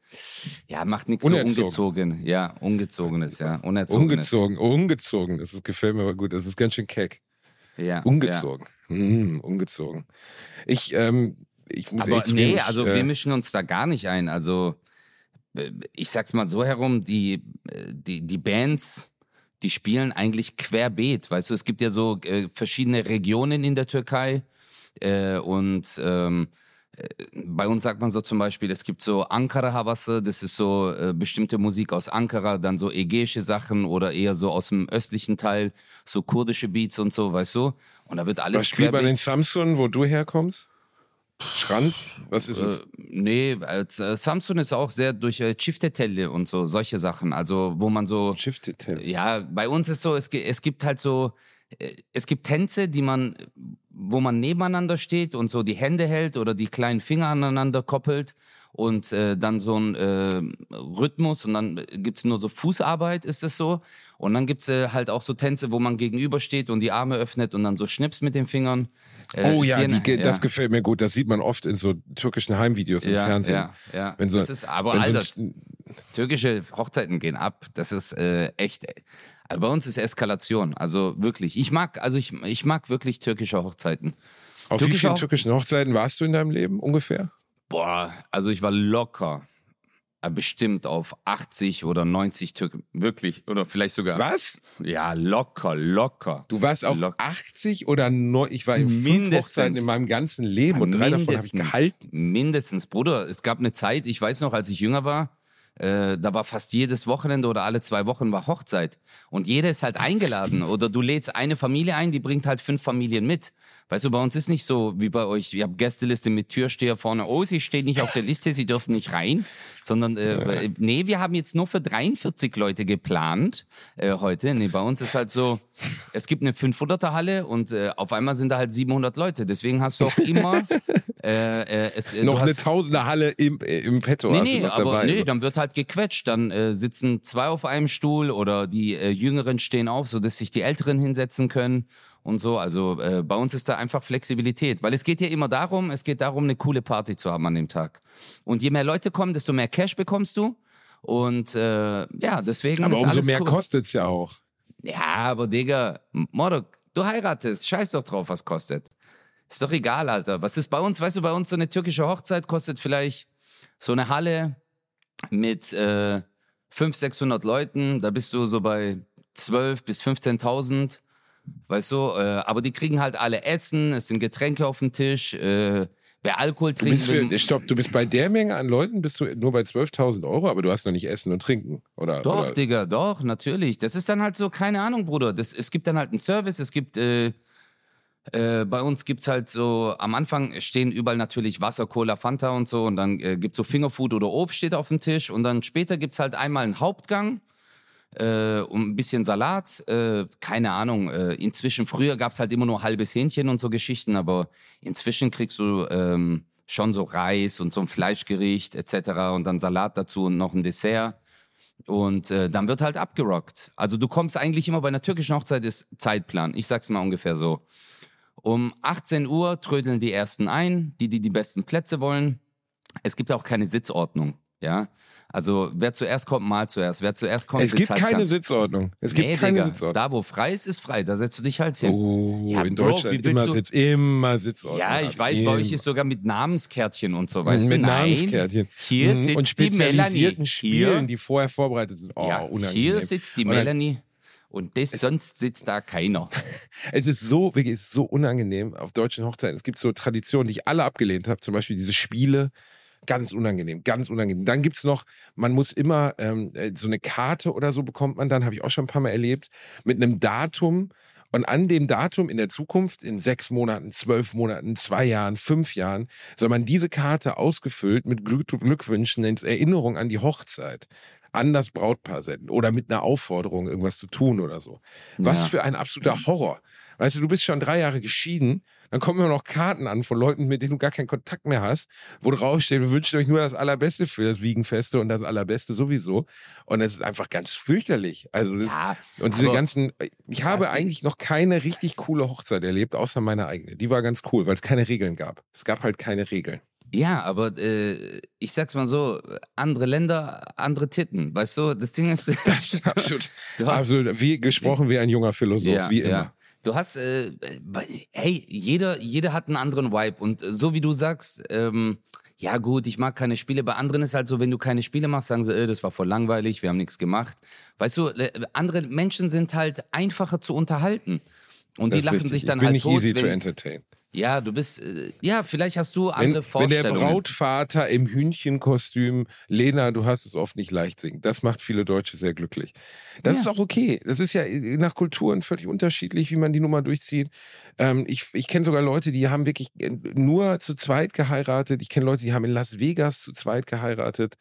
ja, macht nichts so ungezogen, ja, ungezogenes, ja, unerzogenes. Ungezogen, ungezogen. Das ist, gefällt mir aber gut. Das ist ganz schön keck. Ja, Ungezogen. Hm, ungezogen. Ich, ähm, ich muss Aber nee, ich, also äh, wir mischen uns da gar nicht ein. Also äh, ich sag's mal so herum, die, äh, die, die Bands, die spielen eigentlich querbeet. Weißt du, es gibt ja so äh, verschiedene Regionen in der Türkei äh, und ähm, äh, bei uns sagt man so zum Beispiel, es gibt so Ankara Havası, das ist so äh, bestimmte Musik aus Ankara, dann so ägäische Sachen oder eher so aus dem östlichen Teil, so kurdische Beats und so, weißt du? Und da wird alles was spielt man in Samsun, wo du herkommst? Schranz? Was ist es? Äh, nee, äh, Samsung ist auch sehr durch äh, Chiftetelle und so, solche Sachen. Also, wo man so. Shifted Tail. Ja, bei uns ist so, es, es gibt halt so. äh, Es gibt Tänze, die man, wo man nebeneinander steht und so die Hände hält oder die kleinen Finger aneinander koppelt und äh, dann so ein äh, Rhythmus und dann gibt's nur so Fußarbeit, ist es so. Und dann gibt's äh, halt auch so Tänze, wo man gegenübersteht und die Arme öffnet und dann so schnippst mit den Fingern. Äh, Oh ja, die, ge- das gefällt mir gut. Das sieht man oft in so türkischen Heimvideos im ja, Fernsehen. Ja, ja. Wenn so- das ist, aber so Alter, ein- türkische Hochzeiten gehen ab. Das ist äh, echt. Also bei uns ist Eskalation. Also wirklich. Ich mag, also ich, ich mag wirklich türkische Hochzeiten. Auf wie türkische vielen Hochze- türkischen Hochzeiten warst du in deinem Leben ungefähr? Boah, also ich war locker. äh, Bestimmt auf 80 oder 90 Türken. Wirklich. Oder vielleicht sogar. Was? Ja, locker, locker. Du warst auf Lock- 80 oder 9, ich war in Mindestens. In meinem ganzen Leben und drei davon habe ich Mindestens. gehalten. Mindestens, Bruder. Es gab eine Zeit, ich weiß noch, als ich jünger war, äh, da war fast jedes Wochenende oder alle zwei Wochen war Hochzeit. Und jeder ist halt eingeladen. Oder du lädst eine Familie ein, die bringt halt fünf Familien mit. Weißt du, bei uns ist nicht so wie bei euch. Ihr habt Gästeliste mit Türsteher vorne. Oh, sie stehen nicht auf der Liste, sie dürfen nicht rein. Sondern, äh, nee, wir haben jetzt nur für 43 Leute geplant äh, heute. Nee, bei uns ist halt so, es gibt eine 500er Halle und äh, auf einmal sind da halt 700 Leute. Deswegen hast du auch immer äh, äh, es, äh, Noch eine hast, Tausender Halle im, äh, im Petto Nee, nee, aber dabei. nee, dann wird halt gequetscht. Dann äh, sitzen zwei auf einem Stuhl oder die äh, Jüngeren stehen auf, sodass sich die Älteren hinsetzen können und so. Also äh, bei uns ist da einfach Flexibilität, weil es geht ja immer darum, es geht darum, eine coole Party zu haben an dem Tag. Und je mehr Leute kommen, desto mehr Cash bekommst du. Und äh, ja, deswegen aber umso mehr cool. kostet es ja auch. Ja, aber Digga, Morok, du heiratest, scheiß doch drauf, was kostet. Ist doch egal, Alter. Was ist bei uns, weißt du, bei uns so eine türkische Hochzeit kostet vielleicht so eine Halle mit äh, 500, 600 Leuten, da bist du so bei 12.000 bis 15.000, weißt du, äh, aber die kriegen halt alle Essen, es sind Getränke auf dem Tisch, äh, wer Alkohol Du trinkt, bist will- für, stopp, du bist bei der Menge an Leuten, bist du nur bei 12.000 Euro, aber du hast noch nicht Essen und Trinken, oder? Doch, oder? Digga, doch, natürlich. Das ist dann halt so, keine Ahnung, Bruder. Das, es gibt dann halt einen Service, es gibt, äh, äh, bei uns gibt's halt so, am Anfang stehen überall natürlich Wasser, Cola, Fanta und so und dann äh, gibt's so Fingerfood oder Obst steht auf dem Tisch und dann später gibt's halt einmal einen Hauptgang, äh, und ein bisschen Salat, äh, keine Ahnung. Äh, inzwischen, früher gab es halt immer nur halbes Hähnchen und so Geschichten, aber inzwischen kriegst du ähm, schon so Reis und so ein Fleischgericht etc. und dann Salat dazu und noch ein Dessert. Und äh, dann wird halt abgerockt. Also du kommst eigentlich immer bei einer türkischen Hochzeit ist Zeitplan. Ich sag's mal ungefähr so. Um 18 Uhr trödeln die ersten ein, die, die die besten Plätze wollen. Es gibt auch keine Sitzordnung, ja. Also wer zuerst kommt, mal zuerst. Wer zuerst kommt, Es gibt halt keine ganz- Sitzordnung. Es gibt Nee, keine Digga, Sitzordnung. Da, wo frei ist, ist frei. Da setzt du dich halt hin. Oh, Ja, in Bro, Deutschland immer du- Sitz, immer Sitzordnung. Ja, ich weiß, bei euch Immer. ist sogar mit Namenskärtchen und so, weißt mit du? Nein, Namenskärtchen. Hier Mhm. sitzt und spezialisierten die Melanie. Spielen, Hier, die vorher vorbereitet sind. Oh, ja, unangenehm. hier sitzt die Melanie und das, sonst sitzt da keiner. Es ist so, wirklich, es ist so unangenehm auf deutschen Hochzeiten. Es gibt so Traditionen, die ich alle abgelehnt habe, zum Beispiel diese Spiele. Ganz unangenehm, ganz unangenehm. Dann gibt es noch, man muss immer ähm, äh, so eine Karte oder so bekommt man dann, habe ich auch schon ein paar Mal erlebt, mit einem Datum. Und an dem Datum in der Zukunft, in sechs Monaten, zwölf Monaten, zwei Jahren, fünf Jahren, soll man diese Karte ausgefüllt mit Glück Glückwünschen in Erinnerung an die Hochzeit an das Brautpaar senden oder mit einer Aufforderung, irgendwas zu tun oder so. Was Ja. für ein absoluter Horror. Weißt du, du bist schon drei Jahre geschieden, dann kommen immer noch Karten an von Leuten, mit denen du gar keinen Kontakt mehr hast, wo drauf steht, wir wünschen euch nur das Allerbeste für das Wiegenfeste und das Allerbeste sowieso. Und es ist einfach ganz fürchterlich. Also das, Ja, und diese ganzen, ich habe eigentlich noch keine richtig coole Hochzeit erlebt, außer meine eigene. Die war ganz cool, weil es keine Regeln gab. Es gab halt keine Regeln. Ja, aber äh, ich sag's mal so, andere Länder, andere Titten, weißt du? Das Ding ist, Das ist absolut, hast, absolut wie gesprochen wie ein junger Philosoph, ja, wie immer. ja. Du hast, äh, hey, jeder, jeder hat einen anderen Vibe und äh, so wie du sagst, ähm, ja gut, ich mag keine Spiele. Bei anderen ist halt so, wenn du keine Spiele machst, sagen sie, äh, das war voll langweilig, wir haben nichts gemacht. Weißt du, andere Menschen sind halt einfacher zu unterhalten. Und Das die lachen richtig. sich dann ich bin halt nicht tot. easy to wenn, entertain. Ja, du bist, äh, ja, vielleicht hast du Wenn, andere wenn der Vorstellungen. Brautvater im Hühnchenkostüm, Lena, du hast es oft nicht leicht singt, das macht viele Deutsche sehr glücklich. Das Ja. ist auch okay. Das ist ja nach Kulturen völlig unterschiedlich, wie man die Nummer durchzieht. Ähm, ich ich kenne sogar Leute, die haben wirklich nur zu zweit geheiratet. Ich kenne Leute, die haben in Las Vegas zu zweit geheiratet.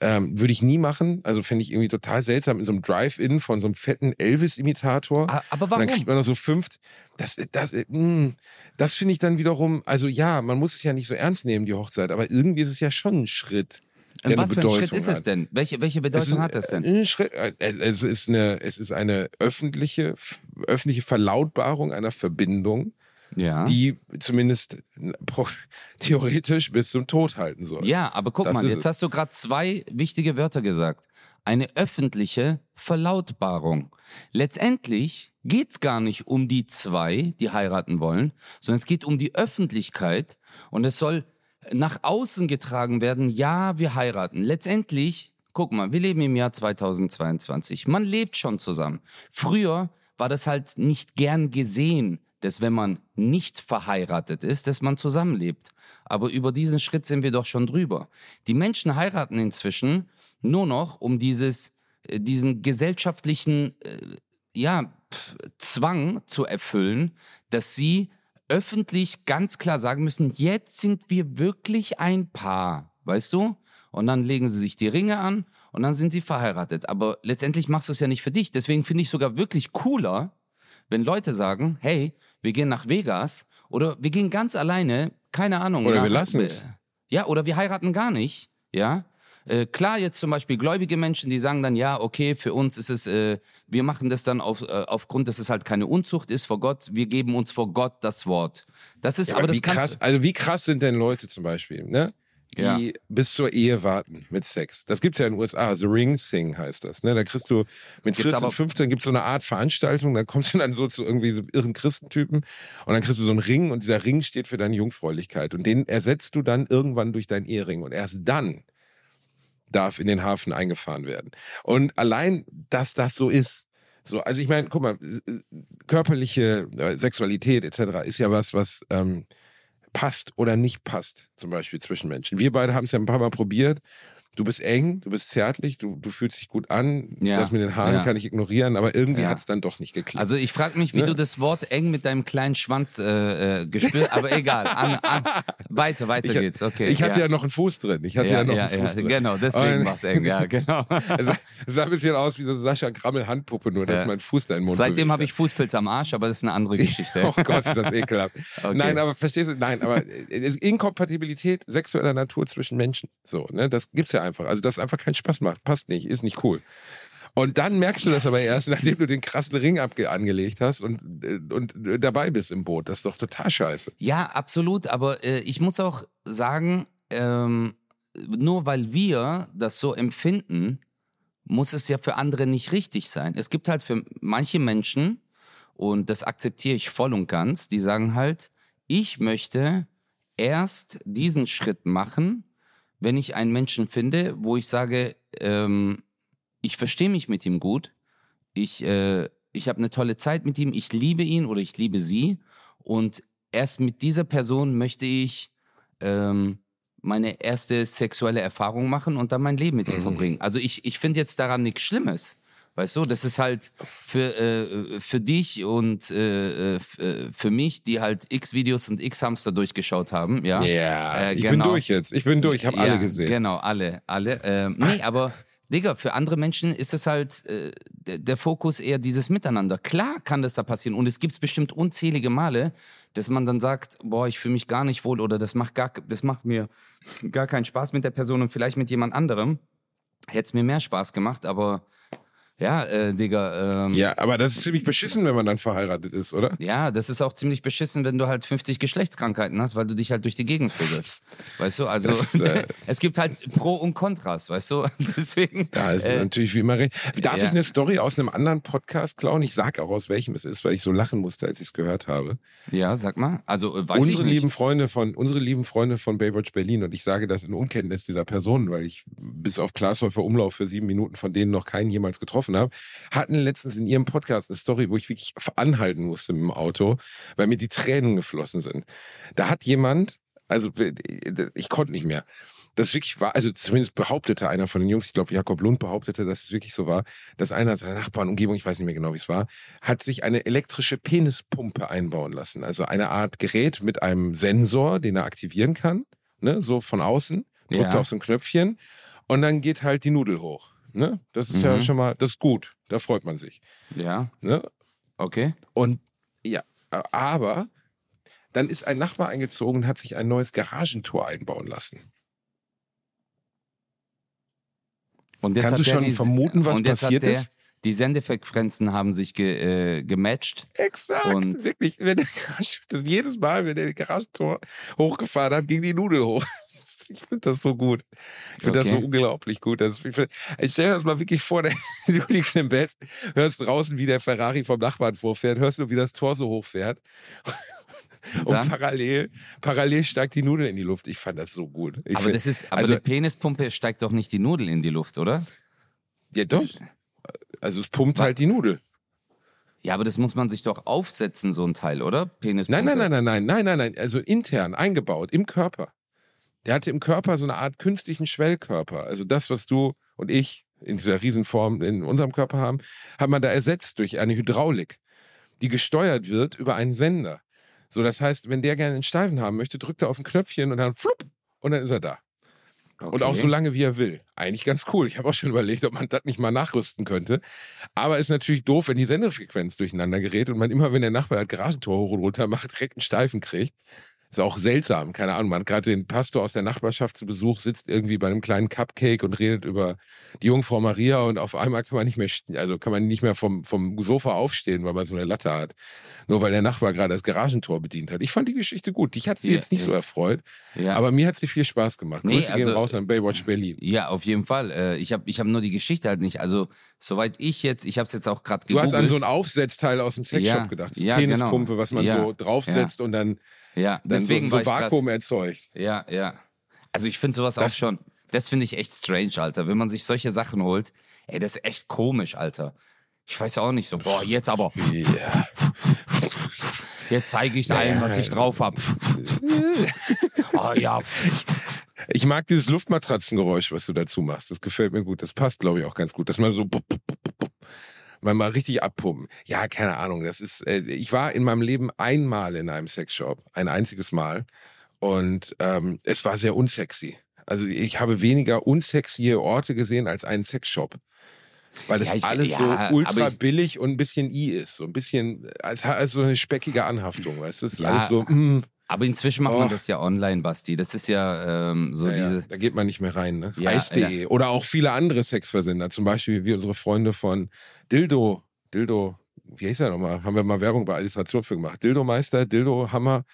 Ähm, Würde ich nie machen. Also fände ich irgendwie total seltsam in so einem Drive-In von so einem fetten Elvis-Imitator. Aber Und dann warum? kriegt man noch so fünf. Das, das, äh, mh, das finde ich dann wiederum, also ja, man muss es ja nicht so ernst nehmen, die Hochzeit, aber irgendwie ist es ja schon ein Schritt. Und was für ein Schritt ist es denn? Welche, welche Bedeutung ist hat das denn? Ein Schritt, äh, es ist eine, es ist eine öffentliche, öffentliche Verlautbarung einer Verbindung, Ja. die zumindest theoretisch bis zum Tod halten soll. Ja, aber guck Das mal, jetzt hast du gerade zwei wichtige Wörter gesagt. Eine öffentliche Verlautbarung. Letztendlich geht es gar nicht um die zwei, die heiraten wollen, sondern es geht um die Öffentlichkeit und es soll nach außen getragen werden, ja, wir heiraten. Letztendlich, guck mal, wir leben im Jahr 2022. Man lebt schon zusammen. Früher war das halt nicht gern gesehen, dass wenn man nicht verheiratet ist, dass man zusammenlebt. Aber über diesen Schritt sind wir doch schon drüber. Die Menschen heiraten inzwischen nur noch, um dieses, äh, diesen gesellschaftlichen äh, ja, Zwang zu erfüllen, dass sie öffentlich ganz klar sagen müssen, jetzt sind wir wirklich ein Paar, weißt du? Und dann legen sie sich die Ringe an und dann sind sie verheiratet. Aber letztendlich machst du es ja nicht für dich. Deswegen finde ich sogar wirklich cooler, wenn Leute sagen, hey, wir gehen nach Vegas oder wir gehen ganz alleine, keine Ahnung. Oder wir lassen's. Ja, oder wir heiraten gar nicht, ja. Äh, klar, jetzt zum Beispiel gläubige Menschen, die sagen dann, ja, okay, für uns ist es, äh, wir machen das dann auf, äh, aufgrund, dass es halt keine Unzucht ist vor Gott, wir geben uns vor Gott das Wort. Das ist, Ja, aber, aber das krass, also wie krass sind denn Leute zum Beispiel, ne? Die Ja. bis zur Ehe warten mit Sex. Das gibt's ja in den USA, The Ring Thing heißt das. Ne? Da kriegst du mit Gibt's 14, aber- 15 gibt's so eine Art Veranstaltung, da kommst du dann so zu irgendwie so irren Christentypen und dann kriegst du so einen Ring und dieser Ring steht für deine Jungfräulichkeit und den ersetzt du dann irgendwann durch deinen Ehering und erst dann darf in den Hafen eingefahren werden. Und allein, dass das so ist, so, also ich meine, guck mal, äh, körperliche äh, Sexualität etc. ist ja was, was ähm, passt oder nicht passt, zum Beispiel zwischen Menschen. Wir beide haben es ja ein paar Mal probiert. Du bist eng, du bist zärtlich, du, du fühlst dich gut an. Ja, Das mit den Haaren ja. kann ich ignorieren, aber irgendwie Ja. hat es dann doch nicht geklappt. Also ich frage mich, wie Ne? du das Wort eng mit deinem kleinen Schwanz äh, äh, gespürt, aber egal. An, an, weiter, weiter ich, geht's. Okay. ich hatte ja. noch einen Fuß drin. Ich hatte ja, noch einen Fuß drin. Genau, deswegen war es eng. Ja, genau. Es sah, ein bisschen aus wie so Sascha Grammel Handpuppe, nur dass mein Fuß da in den Mund Seitdem habe ich Fußpilz am Arsch, aber das ist eine andere Geschichte. Oh Gott, ist das ekelhaft. Okay. Nein, aber verstehst du? Nein, aber äh, Inkompatibilität sexueller Natur zwischen Menschen. So, ne? Das gibt's ja einfach. Also, das einfach keinen Spaß macht. Passt nicht, ist nicht cool. Und dann merkst du das aber erst, nachdem du den krassen Ring abge angelegt hast und, äh, und äh, dabei bist im Boot. Das ist doch total scheiße. Ja, absolut. Aber äh, ich muss auch sagen, ähm, nur weil wir das so empfinden, muss es ja für andere nicht richtig sein. Es gibt halt für manche Menschen, und das akzeptiere ich voll und ganz, die sagen halt, ich möchte erst diesen Schritt machen, wenn ich einen Menschen finde, wo ich sage, ähm, ich verstehe mich mit ihm gut, ich, äh, ich habe eine tolle Zeit mit ihm, ich liebe ihn oder ich liebe sie und erst mit dieser Person möchte ich ähm, meine erste sexuelle Erfahrung machen und dann mein Leben mit ihm verbringen. Also ich, ich finde jetzt daran nichts Schlimmes. Weißt du, das ist halt für, äh, für dich und äh, äh, äh, für mich, die halt x Videos und x Hamster durchgeschaut haben. Ja, Äh, ich bin genau. durch jetzt. Ich bin durch. Ich habe ja, alle gesehen. Genau, alle, alle. Ähm, nee, aber Digga, für andere Menschen ist es halt äh, der, Fokus eher dieses Miteinander. Klar kann das da passieren und es gibt bestimmt unzählige Male, dass man dann sagt, boah, ich fühle mich gar nicht wohl oder das macht gar, das macht mir gar keinen Spaß mit der Person und vielleicht mit jemand anderem. Hätte es mir mehr Spaß gemacht, aber ja, äh, Digga, ähm, Ja, aber das ist ziemlich beschissen, wenn man dann verheiratet ist, oder? ja, das ist auch ziemlich beschissen, wenn du halt 50 Geschlechtskrankheiten hast, weil du dich halt durch die Gegend vögelst. Weißt du, also Das, äh, es gibt halt Pro und Kontras, weißt du? Deswegen. Da ist äh, natürlich wie immer recht. Darf ja. ich eine Story aus einem anderen Podcast klauen? Ich sag auch aus welchem es ist, weil ich so lachen musste, als ich es gehört habe. ja, sag mal. Also äh, weiß ich unsere nicht. lieben Freunde von unsere lieben Freunde von Baywatch Berlin und ich sage das in Unkenntnis dieser Personen, weil ich bis auf Glashäufer Umlauf für sieben Minuten von denen noch keinen jemals getroffen habe, hatten letztens in ihrem Podcast eine Story, wo ich wirklich anhalten musste mit dem Auto, weil mir die Tränen geflossen sind. Da hat jemand, also ich konnte nicht mehr. Das wirklich war, also zumindest behauptete einer von den Jungs, ich glaube Jakob Lund behauptete, dass es wirklich so war, dass einer seiner Nachbarn, Umgebung, ich weiß nicht mehr genau, wie es war, hat sich eine elektrische Penispumpe einbauen lassen. Also eine Art Gerät mit einem Sensor, den er aktivieren kann, ne, so von außen, drückt Ja. auf so ein Knöpfchen und dann geht halt die Nudel hoch. Ne? Das ist ja Mhm. schon mal, das ist gut, da freut man sich. Ja, Ne? okay. Und ja, aber dann ist ein Nachbar eingezogen und hat sich ein neues Garagentor einbauen lassen. Und jetzt Kannst du schon die- vermuten, was passiert der, ist? Die Sendefrequenzen haben sich ge, äh, gematcht. Exakt, Und- wirklich. Wenn der Garage, das jedes Mal, wenn der das Garagentor hochgefahren hat, ging die Nudel hoch. Ich finde das so gut. Ich finde das so Okay. unglaublich gut. Das, ich, ich stell dir das mal wirklich vor, du liegst im Bett, hörst draußen, wie der Ferrari vom Nachbarn vorfährt, hörst nur, wie das Tor so hochfährt. Und Dann? parallel, parallel steigt die Nudel in die Luft. Ich fand das so gut. Ich aber find- das ist, aber also- die Penispumpe steigt doch nicht die Nudel in die Luft, oder? ja doch. Also es pumpt halt die Nudel. Ja, aber das muss man sich doch aufsetzen, so ein Teil, oder? Penispumpe. Nein, nein, nein, nein, nein, nein, nein, nein. Also intern eingebaut im Körper. Der hatte im Körper so eine Art künstlichen Schwellkörper. Also das, was du und ich in dieser Riesenform in unserem Körper haben, hat man da ersetzt durch eine Hydraulik, die gesteuert wird über einen Sender. So, das heißt, wenn der gerne einen Steifen haben möchte, drückt er auf ein Knöpfchen und dann flupp und dann ist er da. Und auch Okay. so lange, wie er will. Eigentlich ganz cool. Ich habe auch schon überlegt, ob man das nicht mal nachrüsten könnte. Aber ist natürlich doof, wenn die Sendefrequenz durcheinander gerät und man immer, wenn der Nachbar das Garagentor hoch und runter macht, direkt einen Steifen kriegt. Ist auch seltsam, keine Ahnung. Man hat gerade den Pastor aus der Nachbarschaft zu Besuch, sitzt irgendwie bei einem kleinen Cupcake und redet über die Jungfrau Maria und auf einmal kann man nicht mehr, also kann man nicht mehr vom, vom Sofa aufstehen, weil man so eine Latte hat. Nur weil der Nachbar gerade das Garagentor bedient hat. Ich fand die Geschichte gut. Dich hat sie Ja, jetzt nicht ja. so erfreut, Ja. aber mir hat sie viel Spaß gemacht. Nee, Grüße gehen also- raus an Baywatch Berlin. Ja, auf jeden Fall. Äh, ich habe ich hab nur die Geschichte halt nicht. Also, soweit ich jetzt, ich habe es jetzt auch gerade Du gegoogelt. hast an so ein Aufsetzteil aus dem Sexshop gedacht. So ja, Penispumpe, genau. was man so draufsetzt und dann, ja, dann deswegen so, so ich grad- Vakuum erzeugt. Ja, ja. Also ich finde sowas auch Das- schon, das finde ich echt strange, Alter. Wenn man sich solche Sachen holt, ey, das ist echt komisch, Alter. Ich weiß auch nicht so, boah, jetzt aber, Ja. jetzt zeige ich allen, was ich drauf hab. oh ja, Ich mag dieses Luftmatratzengeräusch, was du dazu machst. Das gefällt mir gut. Das passt, glaube ich, auch ganz gut. Dass man so man mal richtig abpumpen. Ja, keine Ahnung. Das ist. Äh, ich war in meinem Leben einmal in einem Sexshop, ein einziges Mal, und ähm, es war sehr unsexy. Also ich habe weniger unsexy Orte gesehen als einen Sexshop. Weil das ja, ich, alles ja, so ultra ich, billig und ein bisschen i ist. So ein bisschen, als, als so eine speckige Anhaftung, weißt du? Es ist ja, alles so, mm, aber inzwischen macht oh. man das ja online, Basti. Das ist ja ähm, so ja, diese. Ja. Da geht man nicht mehr rein, ne? Ja, Eis.de. Oder auch viele andere Sexversender. Zum Beispiel wie unsere Freunde von Dildo. Dildo, wie heißt er nochmal? Haben wir mal Werbung bei Alliteration für gemacht. Dildo Meister, Dildo Hammer.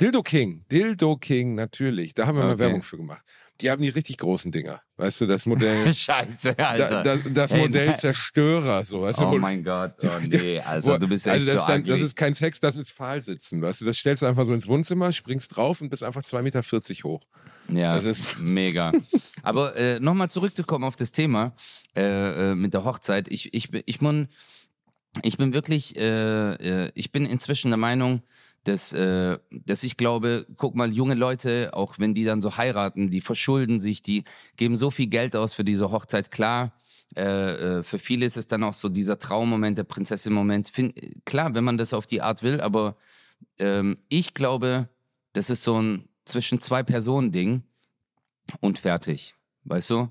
Dildo King. Dildo King, natürlich. Da haben wir okay. mal Werbung für gemacht. Die haben die richtig großen Dinger. Weißt du, das Modell. Scheiße, Alter. Da, das, das hey, Modell nein. Zerstörer, so, weißt du? Oh mein Gott, oh nee, Alter, du bist echt also das, so dann, das ist kein Sex, das ist Pfahlsitzen, weißt du? Das stellst du einfach so ins Wohnzimmer, springst drauf und bist einfach 2,40 Meter hoch. Ja, mega. Aber äh, nochmal zurückzukommen auf das Thema äh, äh, mit der Hochzeit. Ich, ich, ich, ich, ich bin wirklich, äh, äh, ich bin inzwischen der Meinung, dass, äh, dass ich glaube, guck mal, junge Leute, auch wenn die dann so heiraten, die verschulden sich, die geben so viel Geld aus für diese Hochzeit. Klar, äh, äh, für viele ist es dann auch so dieser Traummoment, der Prinzessin-Moment. Klar, wenn man das auf die Art will, aber ähm, ich glaube, das ist so ein zwischen zwei Personen Ding und fertig. Weißt du?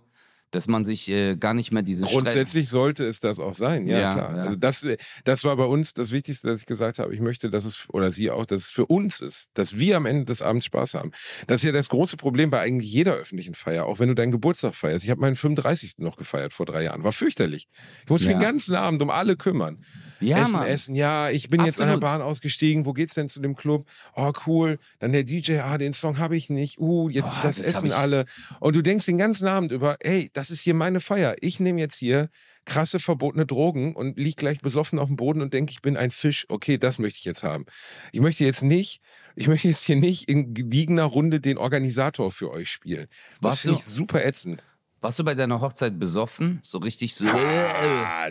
Dass man sich äh, gar nicht mehr diese Grundsätzlich Streit sollte es das auch sein, ja, ja klar. Ja. Also das, das war bei uns das Wichtigste, dass ich gesagt habe. Ich möchte, dass es, oder sie auch, dass es für uns ist, dass wir am Ende des Abends Spaß haben. Das ist ja das große Problem bei eigentlich jeder öffentlichen Feier, auch wenn du deinen Geburtstag feierst. Ich habe meinen 35. noch gefeiert vor drei Jahren. War fürchterlich. Ich muss ja. mich den ganzen Abend um alle kümmern. Ja, essen, Mann. essen. Ja, ich bin Absolut. jetzt an der Bahn ausgestiegen. Wo geht's denn zu dem Club? Oh, cool. Dann der DJ, ah, den Song habe ich nicht. Uh, jetzt oh, das, das essen alle. Und du denkst den ganzen Abend über, hey, das ist hier meine Feier. Ich nehme jetzt hier krasse verbotene Drogen und lieg gleich besoffen auf dem Boden und denke, ich bin ein Fisch. Okay, das möchte ich jetzt haben. Ich möchte jetzt nicht, ich möchte jetzt hier nicht in gediegener Runde den Organisator für euch spielen. Das finde ich super ätzend. Warst du bei deiner Hochzeit besoffen? So richtig so. Ah,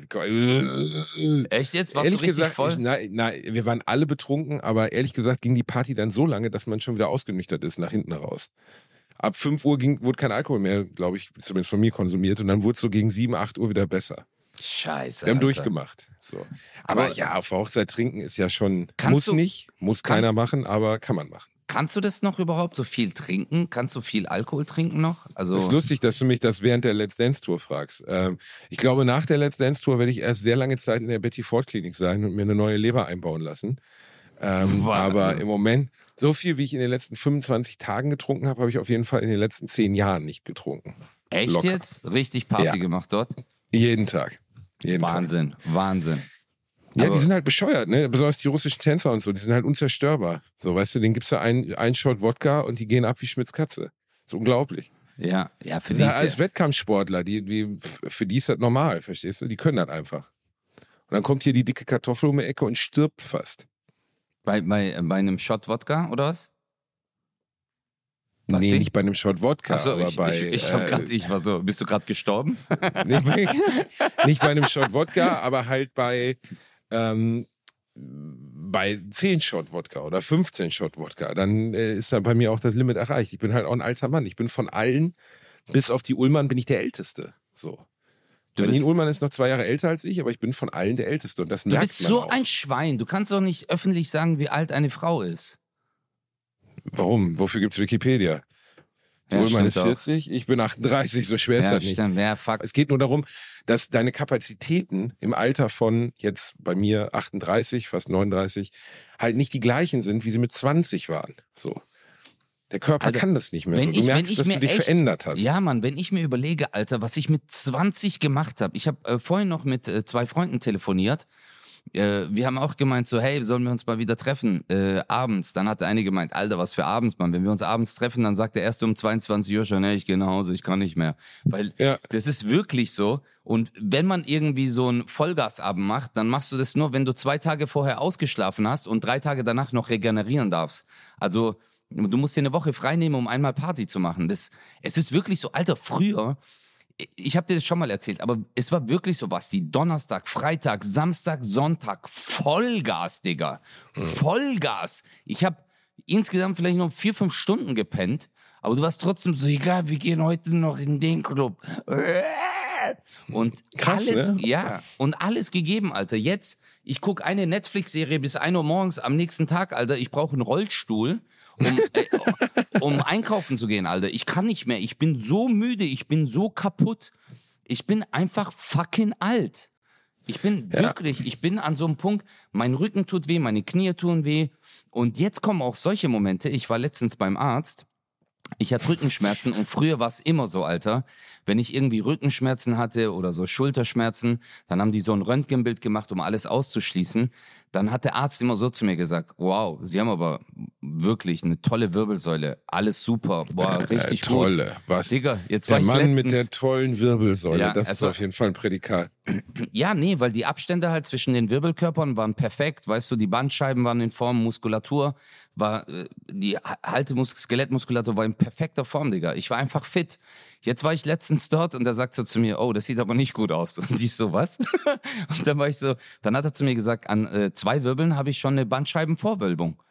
Echt jetzt? Warst ehrlich du richtig gesagt, voll? Nein, nein, wir waren alle betrunken, aber ehrlich gesagt ging die Party dann so lange, dass man schon wieder ausgenüchtert ist nach hinten raus. Ab 5 Uhr ging, wurde kein Alkohol mehr, glaube ich, zumindest von mir konsumiert und dann wurde es so gegen 7, 8 Uhr wieder besser. Scheiße. Wir haben Alter. durchgemacht. So. Aber, aber, ja, auf der Hochzeit trinken ist ja schon, muss du, nicht, muss keiner machen, aber kann man machen. Kannst du das noch überhaupt so viel trinken? Kannst du viel Alkohol trinken noch? Also ist lustig, dass du mich das während der Let's Dance Tour fragst. Ähm, ich glaube, nach der Let's Dance Tour werde ich erst sehr lange Zeit in der Betty Ford Klinik sein und mir eine neue Leber einbauen lassen. Ähm, aber im Moment, so viel wie ich in den letzten 25 Tagen getrunken habe, habe ich auf jeden Fall in den letzten 10 Jahren nicht getrunken. Echt Locker. jetzt? Richtig Party ja. gemacht dort? Jeden Tag. Jeden Wahnsinn, Tag. Wahnsinn. Ja, die sind halt bescheuert, ne? Besonders die russischen Tänzer und so, die sind halt unzerstörbar. So, weißt du, denen gibst du einen, einen Shot Wodka und die gehen ab wie Schmitz Katze. ist unglaublich. Ja, ja, für die. Ja, als Wettkampfsportler, die, die, für die ist das normal, verstehst du? Die können das einfach. Und dann kommt hier die dicke Kartoffel um die Ecke und stirbt fast. Bei, bei, bei einem Shot Wodka oder was? was nee, nicht bei einem Shot Wodka, so, aber ich, bei. Ich, ich, äh, grad, ich war so, bist du gerade gestorben? nicht, bei, nicht bei einem Shot Wodka, aber halt bei ähm, bei 10 Shot Wodka oder 15 Shot Wodka, dann äh, ist da bei mir auch das Limit erreicht. Ich bin halt auch ein alter Mann. Ich bin von allen, bis auf die Ullmann, bin ich der Älteste. So. Du Janine Ullmann ist noch zwei Jahre älter als ich, aber ich bin von allen der Älteste und das Du bist so auch. ein Schwein. Du kannst doch nicht öffentlich sagen, wie alt eine Frau ist. Warum? Wofür gibt es Wikipedia? Ja, Ullmann ist 40, auch. ich bin 38, so schwer ist ja, das nicht. Stimmt. Ja, fuck. Es geht nur darum, dass deine Kapazitäten im Alter von jetzt bei mir 38, fast 39, halt nicht die gleichen sind, wie sie mit 20 waren. So. Der Körper Alter, kann das nicht mehr. So. Du ich, merkst, dass du dich echt, verändert hast. Ja, Mann, wenn ich mir überlege, Alter, was ich mit 20 gemacht habe. Ich habe äh, vorhin noch mit äh, zwei Freunden telefoniert äh, wir haben auch gemeint, so, hey, sollen wir uns mal wieder treffen? Äh, abends. Dann hat der eine gemeint, Alter, was für abends, Mann. Wenn wir uns abends treffen, dann sagt der erste um 22 Uhr schon, hey, ich gehe nach Hause, ich kann nicht mehr. Weil ja. das ist wirklich so. Und wenn man irgendwie so einen Vollgasabend macht, dann machst du das nur, wenn du zwei Tage vorher ausgeschlafen hast und drei Tage danach noch regenerieren darfst. Also, du musst dir eine Woche frei nehmen, um einmal Party zu machen. Das, es ist wirklich so, Alter, früher ich habe dir das schon mal erzählt, aber es war wirklich so was. Die Donnerstag, Freitag, Samstag, Sonntag, Vollgas, Digga. Vollgas. Ich habe insgesamt vielleicht noch vier, fünf Stunden gepennt, Aber du warst trotzdem so, egal, wir gehen heute noch in den Club. Und Krass, alles, ne? ja, und alles gegeben, Alter. Jetzt, ich gucke eine Netflix-Serie bis 1 Uhr morgens am nächsten Tag, Alter. Ich brauche einen Rollstuhl, um, äh, um einkaufen zu gehen, Alter. Ich kann nicht mehr. Ich bin so müde, ich bin so kaputt. Ich bin einfach fucking alt. Ich bin Ja. wirklich, ich bin an so einem Punkt, mein Rücken tut weh, meine Knie tun weh. Und jetzt kommen auch solche Momente. Ich war letztens beim Arzt. Ich hatte Rückenschmerzen und früher war es immer so, Alter. Wenn ich irgendwie Rückenschmerzen hatte oder so Schulterschmerzen, dann haben die so ein Röntgenbild gemacht, um alles auszuschließen. Dann hat der Arzt immer so zu mir gesagt, wow, Sie haben aber wirklich eine tolle Wirbelsäule. Alles super, boah, richtig äh, gut. tolle. Was? Digga, jetzt war Der ich Mann letztens, mit der tollen Wirbelsäule, Ja, das ist also- auf jeden Fall ein Prädikat. Ja, nee, weil die Abstände halt zwischen den Wirbelkörpern waren perfekt. Weißt du, die Bandscheiben waren in Form, Muskulatur war, äh, die Haltemus Skelettmuskulatur war in perfekter Form, Digga. Ich war einfach fit. Jetzt war ich letztens dort und da sagt er zu mir, oh, das sieht aber nicht gut aus. Und ich so, was? und dann war ich so, dann hat er zu mir gesagt, an äh, zwei Wirbeln habe ich schon eine Bandscheibenvorwölbung.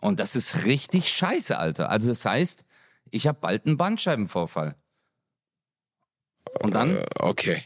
Und das ist richtig scheiße, Alter. Also das heißt, ich habe bald einen Bandscheibenvorfall. Und dann Äh, okay.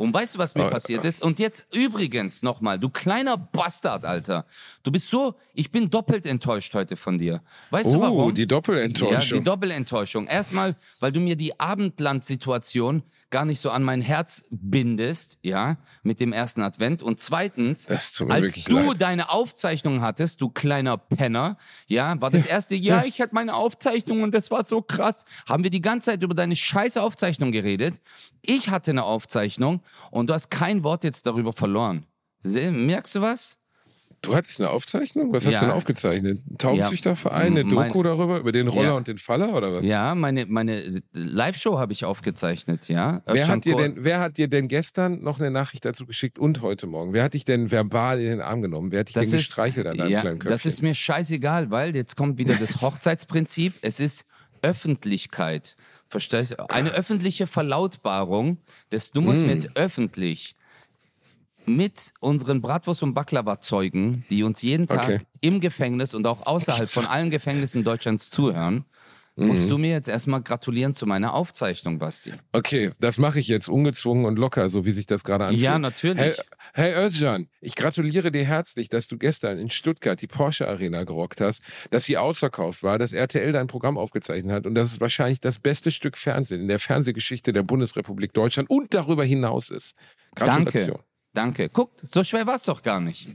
Und weißt du, was mir Aber- passiert ist? Und jetzt übrigens nochmal, du kleiner Bastard, Alter. Du bist so, ich bin doppelt enttäuscht heute von dir. Weißt du Oh, warum? die ja, Doppelenttäuschung. die Doppelenttäuschung. Erstmal, weil du mir die Abendland-Situation gar nicht so an mein Herz bindest, ja, mit dem ersten Advent. Und zweitens, als du leid. deine Aufzeichnung hattest, du kleiner Penner, ja, war das erste, ja, ich hatte meine Aufzeichnung und das war so krass. Haben wir die ganze Zeit über deine scheiße Aufzeichnung geredet. Ich hatte eine Aufzeichnung und du hast kein Wort jetzt darüber verloren. Merkst du was? Du hattest eine Aufzeichnung? Was hast Ja. du denn aufgezeichnet? Ein Taubenzüchterverein, eine Mein- Doku darüber, über den Roller Ja. und den Faller oder was? Ja, meine, meine Live-Show habe ich aufgezeichnet, ja. Wer hat, dir denn, wer hat dir denn gestern noch eine Nachricht dazu geschickt und heute Morgen? Wer hat dich denn verbal in den Arm genommen? Wer hat dich denn gestreichelt an deinem ja, kleinen Köpfchen? Das ist mir scheißegal, weil jetzt kommt wieder das Hochzeitsprinzip. Es ist Öffentlichkeit. Verstehst du? Eine öffentliche Verlautbarung, dass du Mm. musst mir jetzt öffentlich mit unseren Bratwurst- und Baklava-Zeugen, die uns jeden Tag Okay. im Gefängnis und auch außerhalb von allen Gefängnissen Deutschlands zuhören, Mhm. musst du mir jetzt erstmal gratulieren zu meiner Aufzeichnung, Basti. Okay, das mache ich jetzt ungezwungen und locker, so wie sich das gerade anfühlt. Ja, natürlich. Hey, hey Özcan, ich gratuliere dir herzlich, dass du gestern in Stuttgart die Porsche Arena gerockt hast, dass sie ausverkauft war, dass RTL dein Programm aufgezeichnet hat und dass es wahrscheinlich das beste Stück Fernsehen in der Fernsehgeschichte der Bundesrepublik Deutschland und darüber hinaus ist. Gratulation. Danke. Danke. Guckt, so schwer war es doch gar nicht.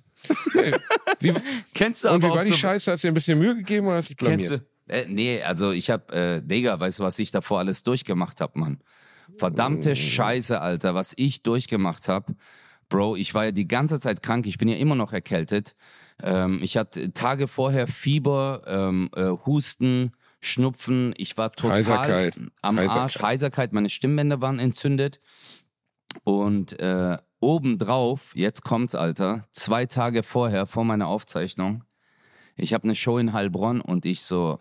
Wie, Kennst du und aber wie auch war die so, Scheiße? Hast du dir ein bisschen Mühe gegeben oder hast du dich Kennst blamiert? du? Äh, nee, also ich hab, äh, Digga, weißt du, was ich davor alles durchgemacht hab, Mann? Verdammte Mm. Scheiße, Alter, was ich durchgemacht hab. Bro, ich war ja die ganze Zeit krank, ich bin ja immer noch erkältet. Ähm, ich hatte Tage vorher Fieber, ähm, äh, Husten, Schnupfen, ich war total Heiserkeit. am Heiserkeit. Arsch, Heiserkeit, meine Stimmbänder waren entzündet. Und äh, obendrauf, jetzt kommt's, Alter, zwei Tage vorher, vor meiner Aufzeichnung, ich habe eine Show in Heilbronn und ich so,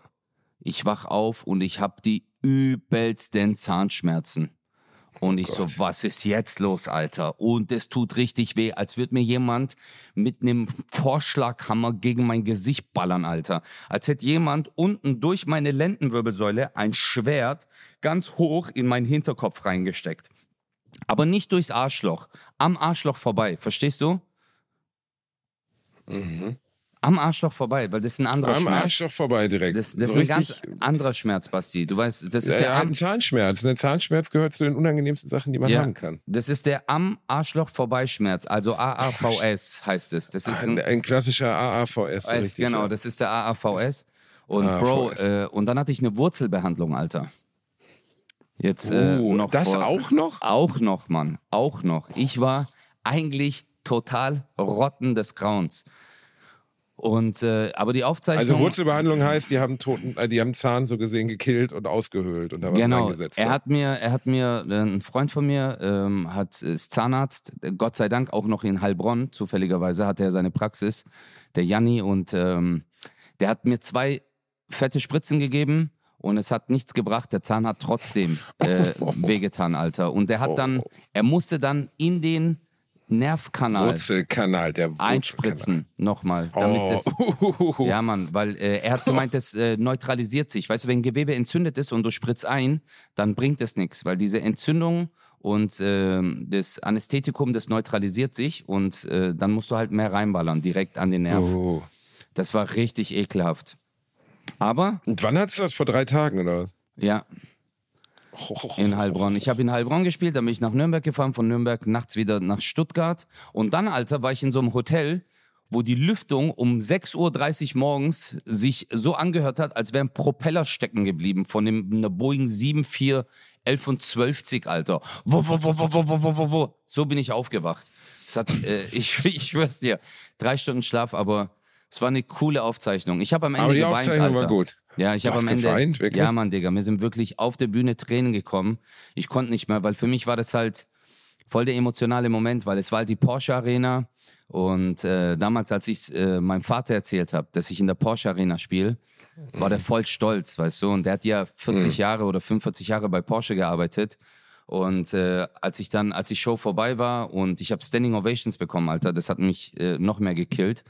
ich wach auf und ich habe die übelsten Zahnschmerzen. Und ich so, Gott. was ist jetzt los, Alter? Und es tut richtig weh, als würde mir jemand mit einem Vorschlaghammer gegen mein Gesicht ballern, Alter. Als hätte jemand unten durch meine Lendenwirbelsäule ein Schwert ganz hoch in meinen Hinterkopf reingesteckt. Aber nicht durchs Arschloch. Am Arschloch vorbei, verstehst du? Am Arschloch vorbei, weil das ist ein anderer. Am Schmerz. Arsch doch vorbei direkt. Das, das so ist ein ganz anderer Schmerz, Basti. Du weißt, das ist ja, der ja, am, ein Zahnschmerz. Ein Zahnschmerz gehört zu den unangenehmsten Sachen, die man Ja. haben kann. das ist der am Arschloch vorbeischmerz, also AAVS heißt es. Das ist Ein, ein, ein klassischer AAVS. richtig, genau, ja. das ist der AAVS. Und Bro, AAVS. äh, und dann hatte ich eine Wurzelbehandlung, Alter. Jetzt äh, Oh, noch das vor, auch noch? Auch noch, Mann, auch noch. Ich war eigentlich total rotten des Grauens. Und äh, aber die Aufzeichnung. Also Wurzelbehandlung heißt, die haben toten, äh, die haben Zahn so gesehen gekillt und ausgehöhlt und da was Genau, reingesetzt. er ne? hat mir, er hat mir, äh, ein Freund von mir ähm, hat, ist Zahnarzt, Gott sei Dank auch noch in Heilbronn, zufälligerweise hat er seine Praxis, der Janni, und ähm, der hat mir zwei fette Spritzen gegeben und es hat nichts gebracht, der Zahn hat trotzdem äh, wehgetan, Alter. Und der hat dann, er musste dann in den Nervkanal Wurzelkanal, der Wurzelkanal. einspritzen. Nochmal. Damit Oh. das, ja, Mann, weil äh, er hat gemeint, das äh, neutralisiert sich. Weißt du, wenn Gewebe entzündet ist und du spritzt ein, dann bringt es nichts, weil diese Entzündung und ähm, das Anästhetikum, das neutralisiert sich und äh, dann musst du halt mehr reinballern, direkt an den Nerv. Oh. Das war richtig ekelhaft. Aber, Und wann hattest du das? Vor drei Tagen oder was? ja, In Heilbronn. Ich habe in Heilbronn gespielt, dann bin ich nach Nürnberg gefahren, von Nürnberg nachts wieder nach Stuttgart. Und dann, Alter, war ich in so einem Hotel, wo die Lüftung um 6.30 Uhr morgens sich so angehört hat, als wären Propeller stecken geblieben von dem, einer Boeing 7411, Alter. Wo, wo, wo, wo, wo, wo, wo, wo. So bin ich aufgewacht. Es hat, äh, ich, ich schwör's dir, drei Stunden Schlaf, aber es war eine coole Aufzeichnung. Ich habe am Ende Aber die geweint, Aufzeichnung Alter. war gut. Ja, ich habe am Ende. geweint, wirklich? Ja, Mann, Digga, mir sind wirklich auf der Bühne Tränen gekommen. Ich konnte nicht mehr, weil für mich war das halt voll der emotionale Moment, weil es war halt die Porsche Arena und äh, damals, als ich äh, meinem Vater erzählt habe, dass ich in der Porsche Arena spiele, war der voll stolz, weißt du, und der hat ja 40 Jahre oder 45 Jahre bei Porsche gearbeitet. Und äh, als ich dann, als die Show vorbei war und ich habe Standing Ovations bekommen, Alter, das hat mich äh, noch mehr gekillt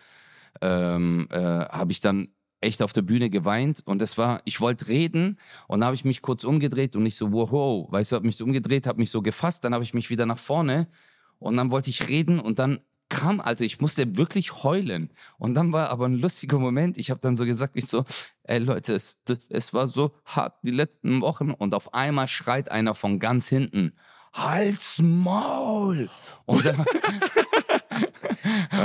ähm, äh, habe ich dann echt auf der Bühne geweint und das war, ich wollte reden und habe ich mich kurz umgedreht und ich so, wow, weißt du, habe mich so umgedreht, habe mich so gefasst, dann habe ich mich wieder nach vorne und dann wollte ich reden und dann kam, Alter, ich musste wirklich heulen und dann war aber ein lustiger Moment, ich habe dann so gesagt, ich so, ey Leute, es, es war so hart die letzten Wochen und auf einmal schreit einer von ganz hinten, Hals Maul! Und dann,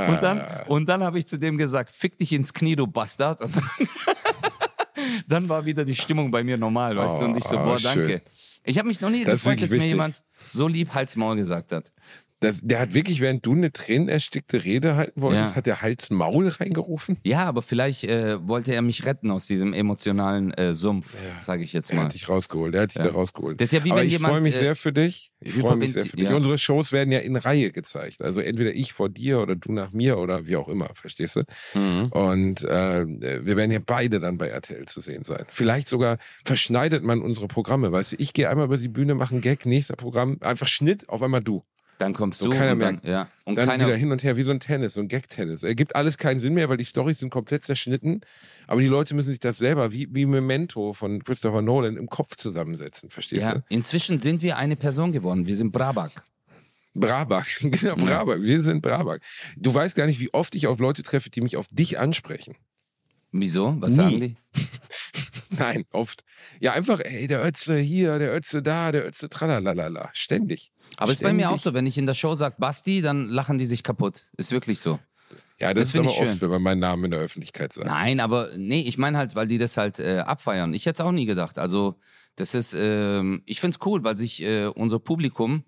und dann, und dann habe ich zu dem gesagt, fick dich ins Knie, du Bastard. Und dann, dann war wieder die Stimmung bei mir normal, weißt du? Und ich so, Oh, boah, schön. danke. Ich habe mich noch nie Das gefreut, dass mir jemand so lieb Hals Maul gesagt hat. Das, der hat wirklich, während du eine tränenerstickte Rede halten wolltest, Ja. hat der Hals Maul reingerufen. Ja, aber vielleicht äh, wollte er mich retten aus diesem emotionalen äh, Sumpf, sage ich jetzt Er mal. hat dich rausgeholt, er hat dich Ja. da rausgeholt. Das ist ja wie Aber wenn ich freue mich äh, sehr für dich. Ich freue mich sehr für dich. ja. Unsere Shows werden ja in Reihe gezeigt. Also entweder ich vor dir oder du nach mir oder wie auch immer, verstehst du? Mhm. Und äh, wir werden ja beide dann bei RTL zu sehen sein. Vielleicht sogar verschneidet man unsere Programme. Weißt du, ich gehe einmal über die Bühne, mache einen Gag, nächster Programm, einfach Schnitt, auf einmal du. Dann kommst So du keiner und dann, merkt. ja. Und dann keiner, wieder hin und her, wie so ein Tennis, so ein Gag-Tennis. Ergibt alles keinen Sinn mehr, weil die Storys sind komplett zerschnitten. Aber die Leute müssen sich das selber, wie, wie Memento von Christopher Nolan, im Kopf zusammensetzen. Verstehst ja, du? inzwischen sind wir eine Person geworden. Wir sind Brabak. Brabak, genau, Brabak. Wir sind Brabak. Du weißt gar nicht, wie oft ich auf Leute treffe, die mich auf dich ansprechen. Wieso? Was Nie. sagen die? Nein, oft. Ja, einfach, ey, der Ötze hier, der Ötze da, der Ötze tralalala. Ständig. Aber ist bei mir auch so, wenn ich in der Show sage Basti, dann lachen die sich kaputt. Ist wirklich so. Ja, das das, ist aber ich oft, schön. wenn man meinen Namen in der Öffentlichkeit sagt. Nein, aber nee, ich meine halt, weil die das halt äh, abfeiern. Ich hätte es auch nie gedacht. Also, das ist, ähm, ich finde es cool, weil sich äh, unser Publikum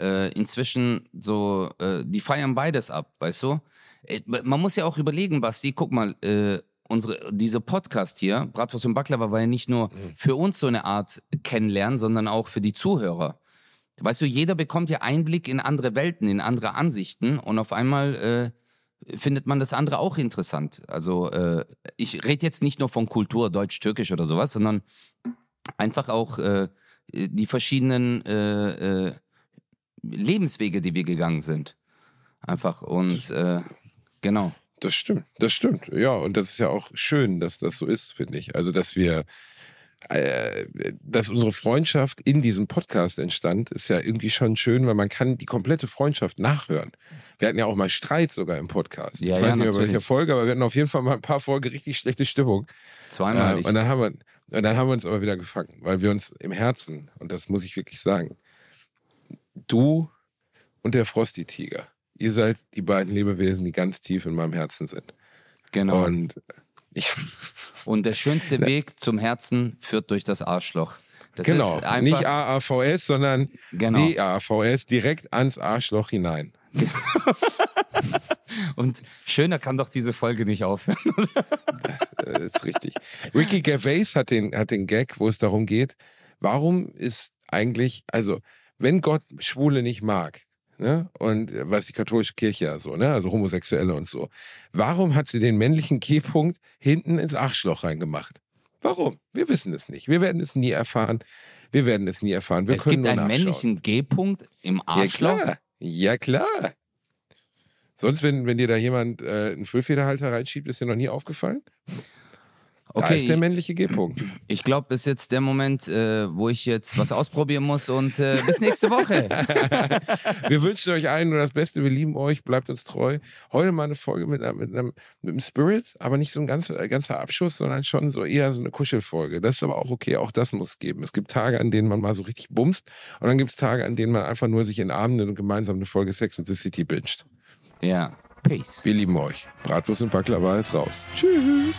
äh, inzwischen so, äh, die feiern beides ab, weißt du? Äh, man muss ja auch überlegen, Basti, guck mal, äh, unsere, dieser Podcast hier, Bratwurst und Baklava, war ja nicht nur für uns so eine Art Kennenlernen, sondern auch für die Zuhörer. Weißt du, jeder bekommt ja Einblick in andere Welten, in andere Ansichten und auf einmal äh, findet man das andere auch interessant. Also äh, ich rede jetzt nicht nur von Kultur, Deutsch, Türkisch oder sowas, sondern einfach auch äh, die verschiedenen äh, äh, Lebenswege, die wir gegangen sind. Einfach und äh, genau. Das stimmt, das stimmt. Ja, und das ist ja auch schön, dass das so ist, finde ich. Also, dass wir, äh, dass unsere Freundschaft in diesem Podcast entstand, ist ja irgendwie schon schön, weil man kann die komplette Freundschaft nachhören. Wir hatten ja auch mal Streit sogar im Podcast. Ja, ich ja, weiß nicht mehr, welcher natürlich. Folge, aber wir hatten auf jeden Fall mal ein paar Folgen richtig schlechte Stimmung. Zweimal. Äh, und, dann haben wir, und dann haben wir uns aber wieder gefangen, weil wir uns im Herzen, und das muss ich wirklich sagen, du und der Frosty-Tiger, ihr seid die beiden Lebewesen, die ganz tief in meinem Herzen sind. genau. Und ich, Und der schönste Weg zum Herzen führt durch das Arschloch. Das genau, ist einfach, nicht AAVS, sondern Genau. DAVS, direkt ans Arschloch hinein. Und schöner kann doch diese Folge nicht aufhören. Das ist richtig. Ricky Gervais hat den, hat den Gag, wo es darum geht, warum ist eigentlich, also, wenn Gott Schwule nicht mag, ne, und äh, was die katholische Kirche ja so, ne, also Homosexuelle und so, warum hat sie den männlichen G-Punkt hinten ins Arschloch reingemacht? Warum? Wir wissen es nicht. Wir werden es nie erfahren. Wir werden es nie erfahren. Wir es gibt einen männlichen G-Punkt im Ja Arschloch. klar, ja klar. Sonst, wenn, wenn dir da jemand äh, einen Füllfederhalter reinschiebt, ist dir noch nie aufgefallen? Okay, da ist der männliche G-Punkt. Ich glaube, bis jetzt der Moment, äh, wo ich jetzt was ausprobieren muss und äh, bis nächste Woche. wir wünschen euch allen nur das Beste. Wir lieben euch. Bleibt uns treu. Heute mal eine Folge mit, mit, einem, mit einem Spirit, aber nicht so ein ganzer, ganzer Abschuss, sondern schon so eher so eine Kuschelfolge. Das ist aber auch okay. Auch das muss geben. Es gibt Tage, an denen man mal so richtig bumst und dann gibt es Tage, an denen man einfach nur sich in Armen und gemeinsam eine Folge Sex and the City binscht. Ja. Peace. Wir lieben euch. Bratwurst und Baklava ist raus. Tschüss.